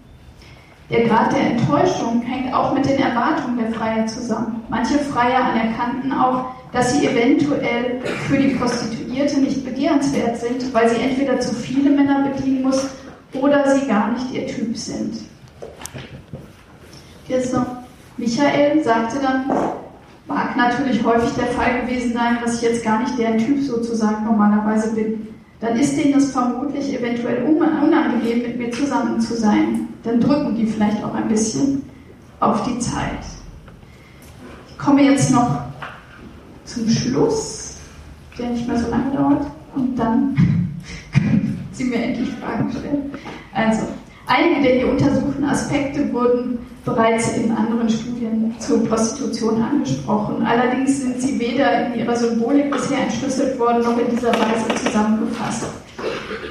Der Grad der Enttäuschung hängt auch mit den Erwartungen der Freier zusammen. Manche Freier anerkannten auch, dass sie eventuell für die Prostituierte nicht begehrenswert sind, weil sie entweder zu viele Männer bedienen muss oder sie gar nicht ihr Typ sind. Jetzt noch, Michael sagte dann, mag natürlich häufig der Fall gewesen sein, dass ich jetzt gar nicht der Typ sozusagen normalerweise bin. Dann ist denen das vermutlich eventuell unangenehm, mit mir zusammen zu sein. Dann drücken die vielleicht auch ein bisschen auf die Zeit. Ich komme jetzt noch zum Schluss, der nicht mehr so lange dauert, und dann <laughs> können Sie mir endlich Fragen stellen. Also, einige der hier untersuchten Aspekte wurden bereits in anderen Studien zur Prostitution angesprochen. Allerdings sind sie weder in ihrer Symbolik bisher entschlüsselt worden, noch in dieser Weise zusammengefasst.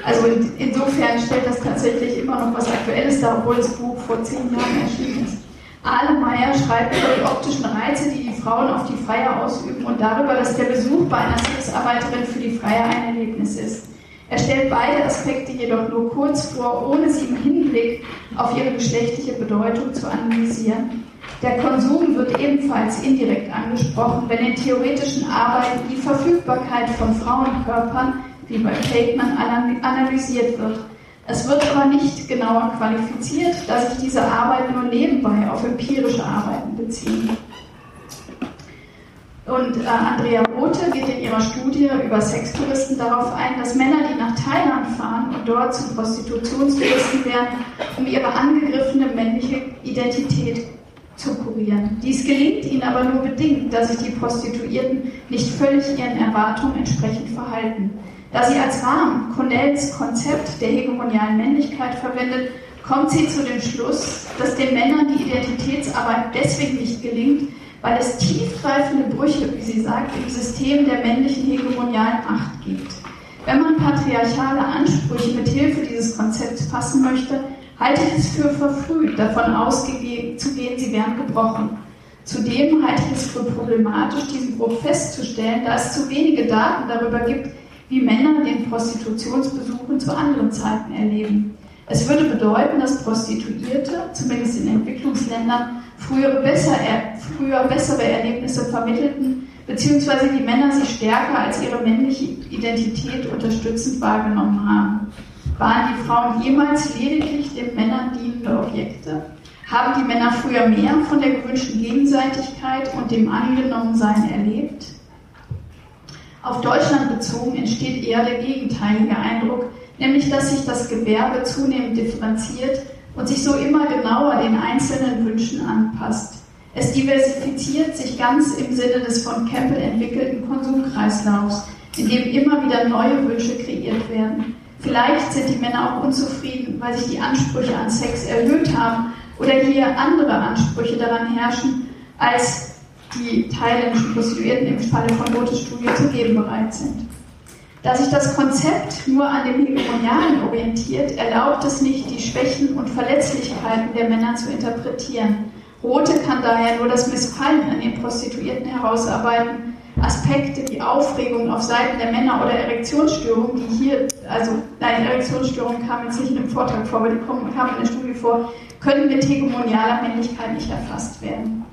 Also insofern stellt das tatsächlich immer noch was Aktuelles dar, obwohl das Buch vor zehn Jahren erschienen ist. Ahlemeyer schreibt über die optischen Reize, die die Frauen auf die Freier ausüben und darüber, dass der Besuch bei einer Sexarbeiterin für die Freier ein Erlebnis ist. Er stellt beide Aspekte jedoch nur kurz vor, ohne sie im Hinblick auf ihre geschlechtliche Bedeutung zu analysieren. Der Konsum wird ebenfalls indirekt angesprochen, wenn in theoretischen Arbeiten die Verfügbarkeit von Frauenkörpern, wie bei Feldman, analysiert wird. Es wird aber nicht genauer qualifiziert, da sich diese Arbeiten nur nebenbei auf empirische Arbeiten beziehen. Und äh, Andrea Rote geht in ihrer Studie über Sextouristen darauf ein, dass Männer, die nach Thailand fahren und dort zu Prostitutionstouristen werden, um ihre angegriffene männliche Identität zu kurieren. Dies gelingt ihnen aber nur bedingt, da sich die Prostituierten nicht völlig ihren Erwartungen entsprechend verhalten. Da sie als Rahmen Cornells Konzept der hegemonialen Männlichkeit verwendet, kommt sie zu dem Schluss, dass den Männern die Identitätsarbeit deswegen nicht gelingt, weil es tiefgreifende Brüche, wie sie sagt, im System der männlichen hegemonialen Macht gibt. Wenn man patriarchale Ansprüche mit Hilfe dieses Konzepts fassen möchte, halte ich es für verfrüht, davon auszugehen, sie wären gebrochen. Zudem halte ich es für problematisch, diesen Bruch festzustellen, da es zu wenige Daten darüber gibt, wie Männer den Prostitutionsbesuchen zu anderen Zeiten erleben. Es würde bedeuten, dass Prostituierte, zumindest in Entwicklungsländern, früher, besser, früher bessere Erlebnisse vermittelten, beziehungsweise die Männer sie stärker als ihre männliche Identität unterstützend wahrgenommen haben. Waren die Frauen jemals lediglich den Männern dienende Objekte? Haben die Männer früher mehr von der gewünschten Gegenseitigkeit und dem Angenommensein erlebt? Auf Deutschland bezogen entsteht eher der gegenteilige Eindruck, nämlich dass sich das Gewerbe zunehmend differenziert und sich so immer genauer den einzelnen Wünschen anpasst. Es diversifiziert sich ganz im Sinne des von Campbell entwickelten Konsumkreislaufs, in dem immer wieder neue Wünsche kreiert werden. Vielleicht sind die Männer auch unzufrieden, weil sich die Ansprüche an Sex erhöht haben oder hier andere Ansprüche daran herrschen, als die thailändischen Prostituierten im Falle von Lotus Studio zu geben bereit sind. Da sich das Konzept nur an dem Hegemonialen orientiert, erlaubt es nicht, die Schwächen und Verletzlichkeiten der Männer zu interpretieren. Rote kann daher nur das Missfallen an den Prostituierten herausarbeiten. Aspekte wie Aufregung auf Seiten der Männer oder Erektionsstörungen, die hier, also nein, Erektionsstörungen kamen jetzt nicht in dem Vortrag vor, aber die kamen in der Studie vor, können mit hegemonialer Männlichkeit nicht erfasst werden.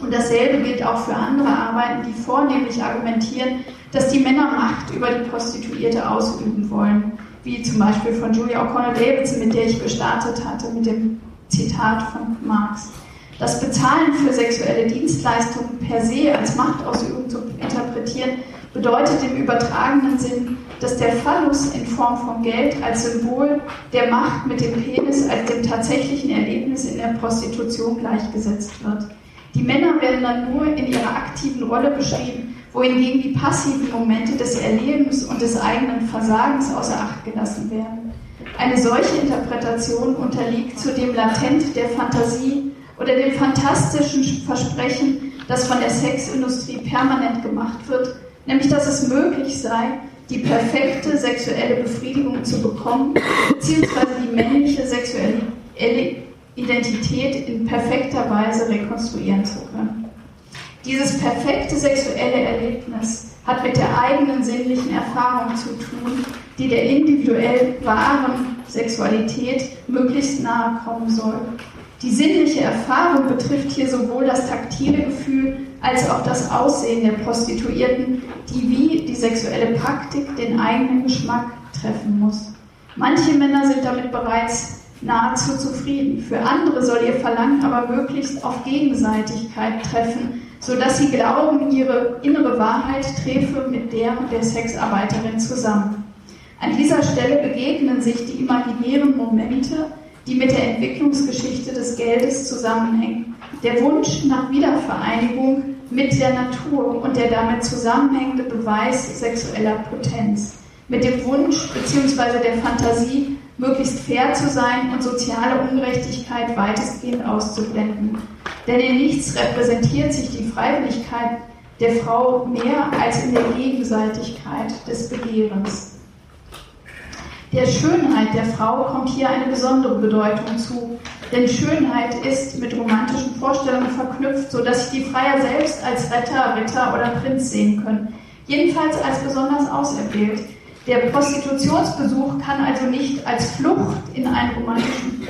Und dasselbe gilt auch für andere Arbeiten, die vornehmlich argumentieren, dass die Männer Macht über die Prostituierte ausüben wollen, wie zum Beispiel von Julia O'Connor Davidson, mit der ich gestartet hatte, mit dem Zitat von Marx. Das Bezahlen für sexuelle Dienstleistungen per se als Machtausübung zu interpretieren, bedeutet im übertragenen Sinn, dass der Phallus in Form von Geld als Symbol der Macht mit dem Penis als dem tatsächlichen Erlebnis in der Prostitution gleichgesetzt wird. Die Männer werden dann nur in ihrer aktiven Rolle beschrieben, wohingegen die passiven Momente des Erlebens und des eigenen Versagens außer Acht gelassen werden. Eine solche Interpretation unterliegt zudem latent der Fantasie oder dem fantastischen Versprechen, das von der Sexindustrie permanent gemacht wird, nämlich dass es möglich sei, die perfekte sexuelle Befriedigung zu bekommen, beziehungsweise die männliche sexuelle Identität in perfekter Weise rekonstruieren zu können. Dieses perfekte sexuelle Erlebnis hat mit der eigenen sinnlichen Erfahrung zu tun, die der individuell wahren Sexualität möglichst nahe kommen soll. Die sinnliche Erfahrung betrifft hier sowohl das taktile Gefühl als auch das Aussehen der Prostituierten, die wie die sexuelle Praktik den eigenen Geschmack treffen muss. Manche Männer sind damit bereits nahezu zufrieden. Für andere soll ihr Verlangen aber möglichst auf Gegenseitigkeit treffen, sodass sie glauben, ihre innere Wahrheit träfe mit der der Sexarbeiterin zusammen. An dieser Stelle begegnen sich die imaginären Momente, die mit der Entwicklungsgeschichte des Geldes zusammenhängen. Der Wunsch nach Wiedervereinigung mit der Natur und der damit zusammenhängende Beweis sexueller Potenz. Mit dem Wunsch bzw. der Fantasie möglichst fair zu sein und soziale Ungerechtigkeit weitestgehend auszublenden. Denn in nichts repräsentiert sich die Freiwilligkeit der Frau mehr als in der Gegenseitigkeit des Begehrens. Der Schönheit der Frau kommt hier eine besondere Bedeutung zu, denn Schönheit ist mit romantischen Vorstellungen verknüpft, sodass sich die Freier selbst als Retter, Ritter oder Prinz sehen können, jedenfalls als besonders auserwählt, der Prostitutionsbesuch kann also nicht als Flucht in einen romantischen,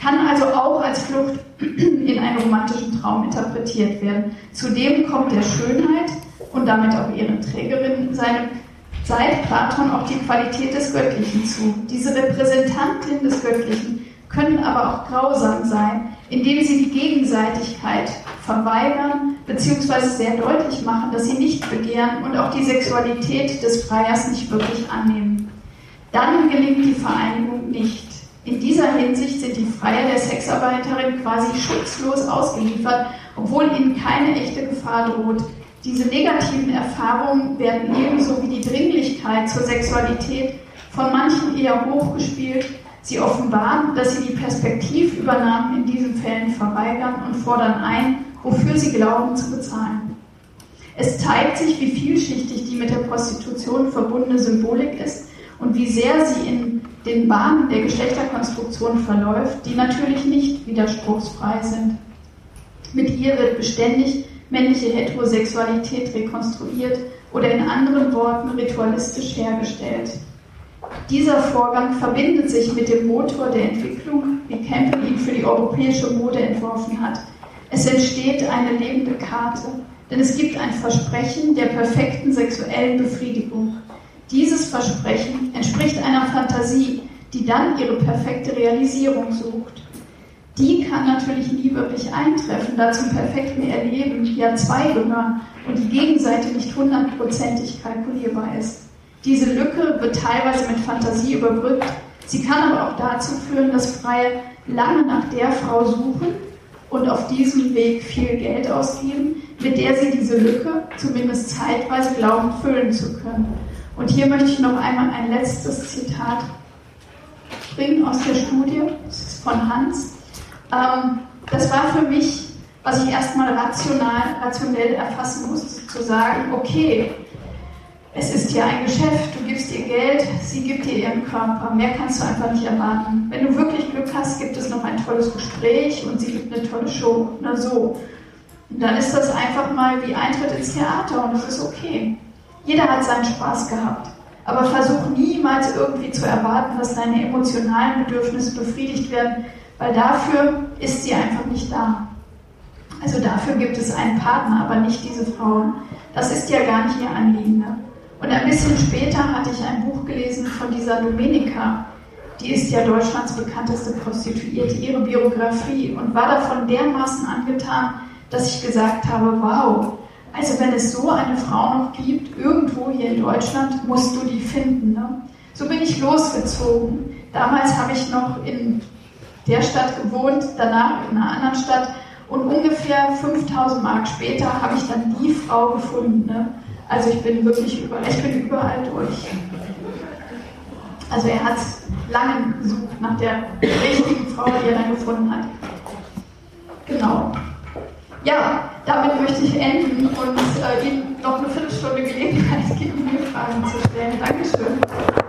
kann also auch als Flucht in einen romantischen Traum interpretiert werden. Zudem kommt der Schönheit und damit auch ihren Trägerinnen seine seit Platon auch die Qualität des Göttlichen zu. Diese Repräsentantinnen des Göttlichen können aber auch grausam sein, indem sie die Gegenseitigkeit verweigern bzw. sehr deutlich machen, dass sie nicht begehren und auch die Sexualität des Freiers nicht wirklich annehmen. Dann gelingt die Vereinigung nicht. In dieser Hinsicht sind die Freier der Sexarbeiterin quasi schutzlos ausgeliefert, obwohl ihnen keine echte Gefahr droht. Diese negativen Erfahrungen werden ebenso wie die Dringlichkeit zur Sexualität von manchen eher hochgespielt. Sie offenbaren, dass sie die Perspektivübernahmen in diesen Fällen verweigern und fordern ein, wofür sie glauben zu bezahlen. Es zeigt sich, wie vielschichtig die mit der Prostitution verbundene Symbolik ist und wie sehr sie in den Bahnen der Geschlechterkonstruktion verläuft, die natürlich nicht widerspruchsfrei sind. Mit ihr wird beständig männliche Heterosexualität rekonstruiert oder in anderen Worten ritualistisch hergestellt. Dieser Vorgang verbindet sich mit dem Motor der Entwicklung, wie Campbell ihn für die europäische Mode entworfen hat. Es entsteht eine lebende Karte, denn es gibt ein Versprechen der perfekten sexuellen Befriedigung. Dieses Versprechen entspricht einer Fantasie, die dann ihre perfekte Realisierung sucht. Die kann natürlich nie wirklich eintreffen, da zum perfekten Erleben ja zwei gehören und die Gegenseite nicht hundertprozentig kalkulierbar ist. Diese Lücke wird teilweise mit Fantasie überbrückt. Sie kann aber auch dazu führen, dass Freie lange nach der Frau suchen und auf diesem Weg viel Geld ausgeben, mit der sie diese Lücke zumindest zeitweise glauben füllen zu können. Und hier möchte ich noch einmal ein letztes Zitat bringen aus der Studie. Das ist von Hans. Ähm, das war für mich, was ich erstmal rational, rationell erfassen musste, zu sagen, okay, es ist ja ein Geschäft, du gibst ihr Geld, sie gibt dir ihren Körper, mehr kannst du einfach nicht erwarten. Wenn du wirklich Glück hast, gibt es noch ein tolles Gespräch und sie gibt eine tolle Show. Na so. Und dann ist das einfach mal wie Eintritt ins Theater und es ist okay. Jeder hat seinen Spaß gehabt. Aber versuch niemals irgendwie zu erwarten, dass deine emotionalen Bedürfnisse befriedigt werden, weil dafür ist sie einfach nicht da. Also dafür gibt es einen Partner, aber nicht diese Frauen. Das ist ja gar nicht ihr Anliegen. Ne? Und ein bisschen später hatte ich ein Buch gelesen von dieser Domenica. Die ist ja Deutschlands bekannteste Prostituierte, ihre Biografie und war davon dermaßen angetan, dass ich gesagt habe, wow, also wenn es so eine Frau noch gibt, irgendwo hier in Deutschland, musst du die finden. Ne? So bin ich losgezogen. Damals habe ich noch in der Stadt gewohnt, danach in einer anderen Stadt und ungefähr 5000 Mark später habe ich dann die Frau gefunden. Ne? Also ich bin wirklich überall, ich bin überall durch. Also er hat lange gesucht nach der richtigen Frau, die er dann gefunden hat. Genau. Ja, damit möchte ich enden und äh, Ihnen noch eine Viertelstunde Gelegenheit geben, mir Fragen zu stellen. Dankeschön.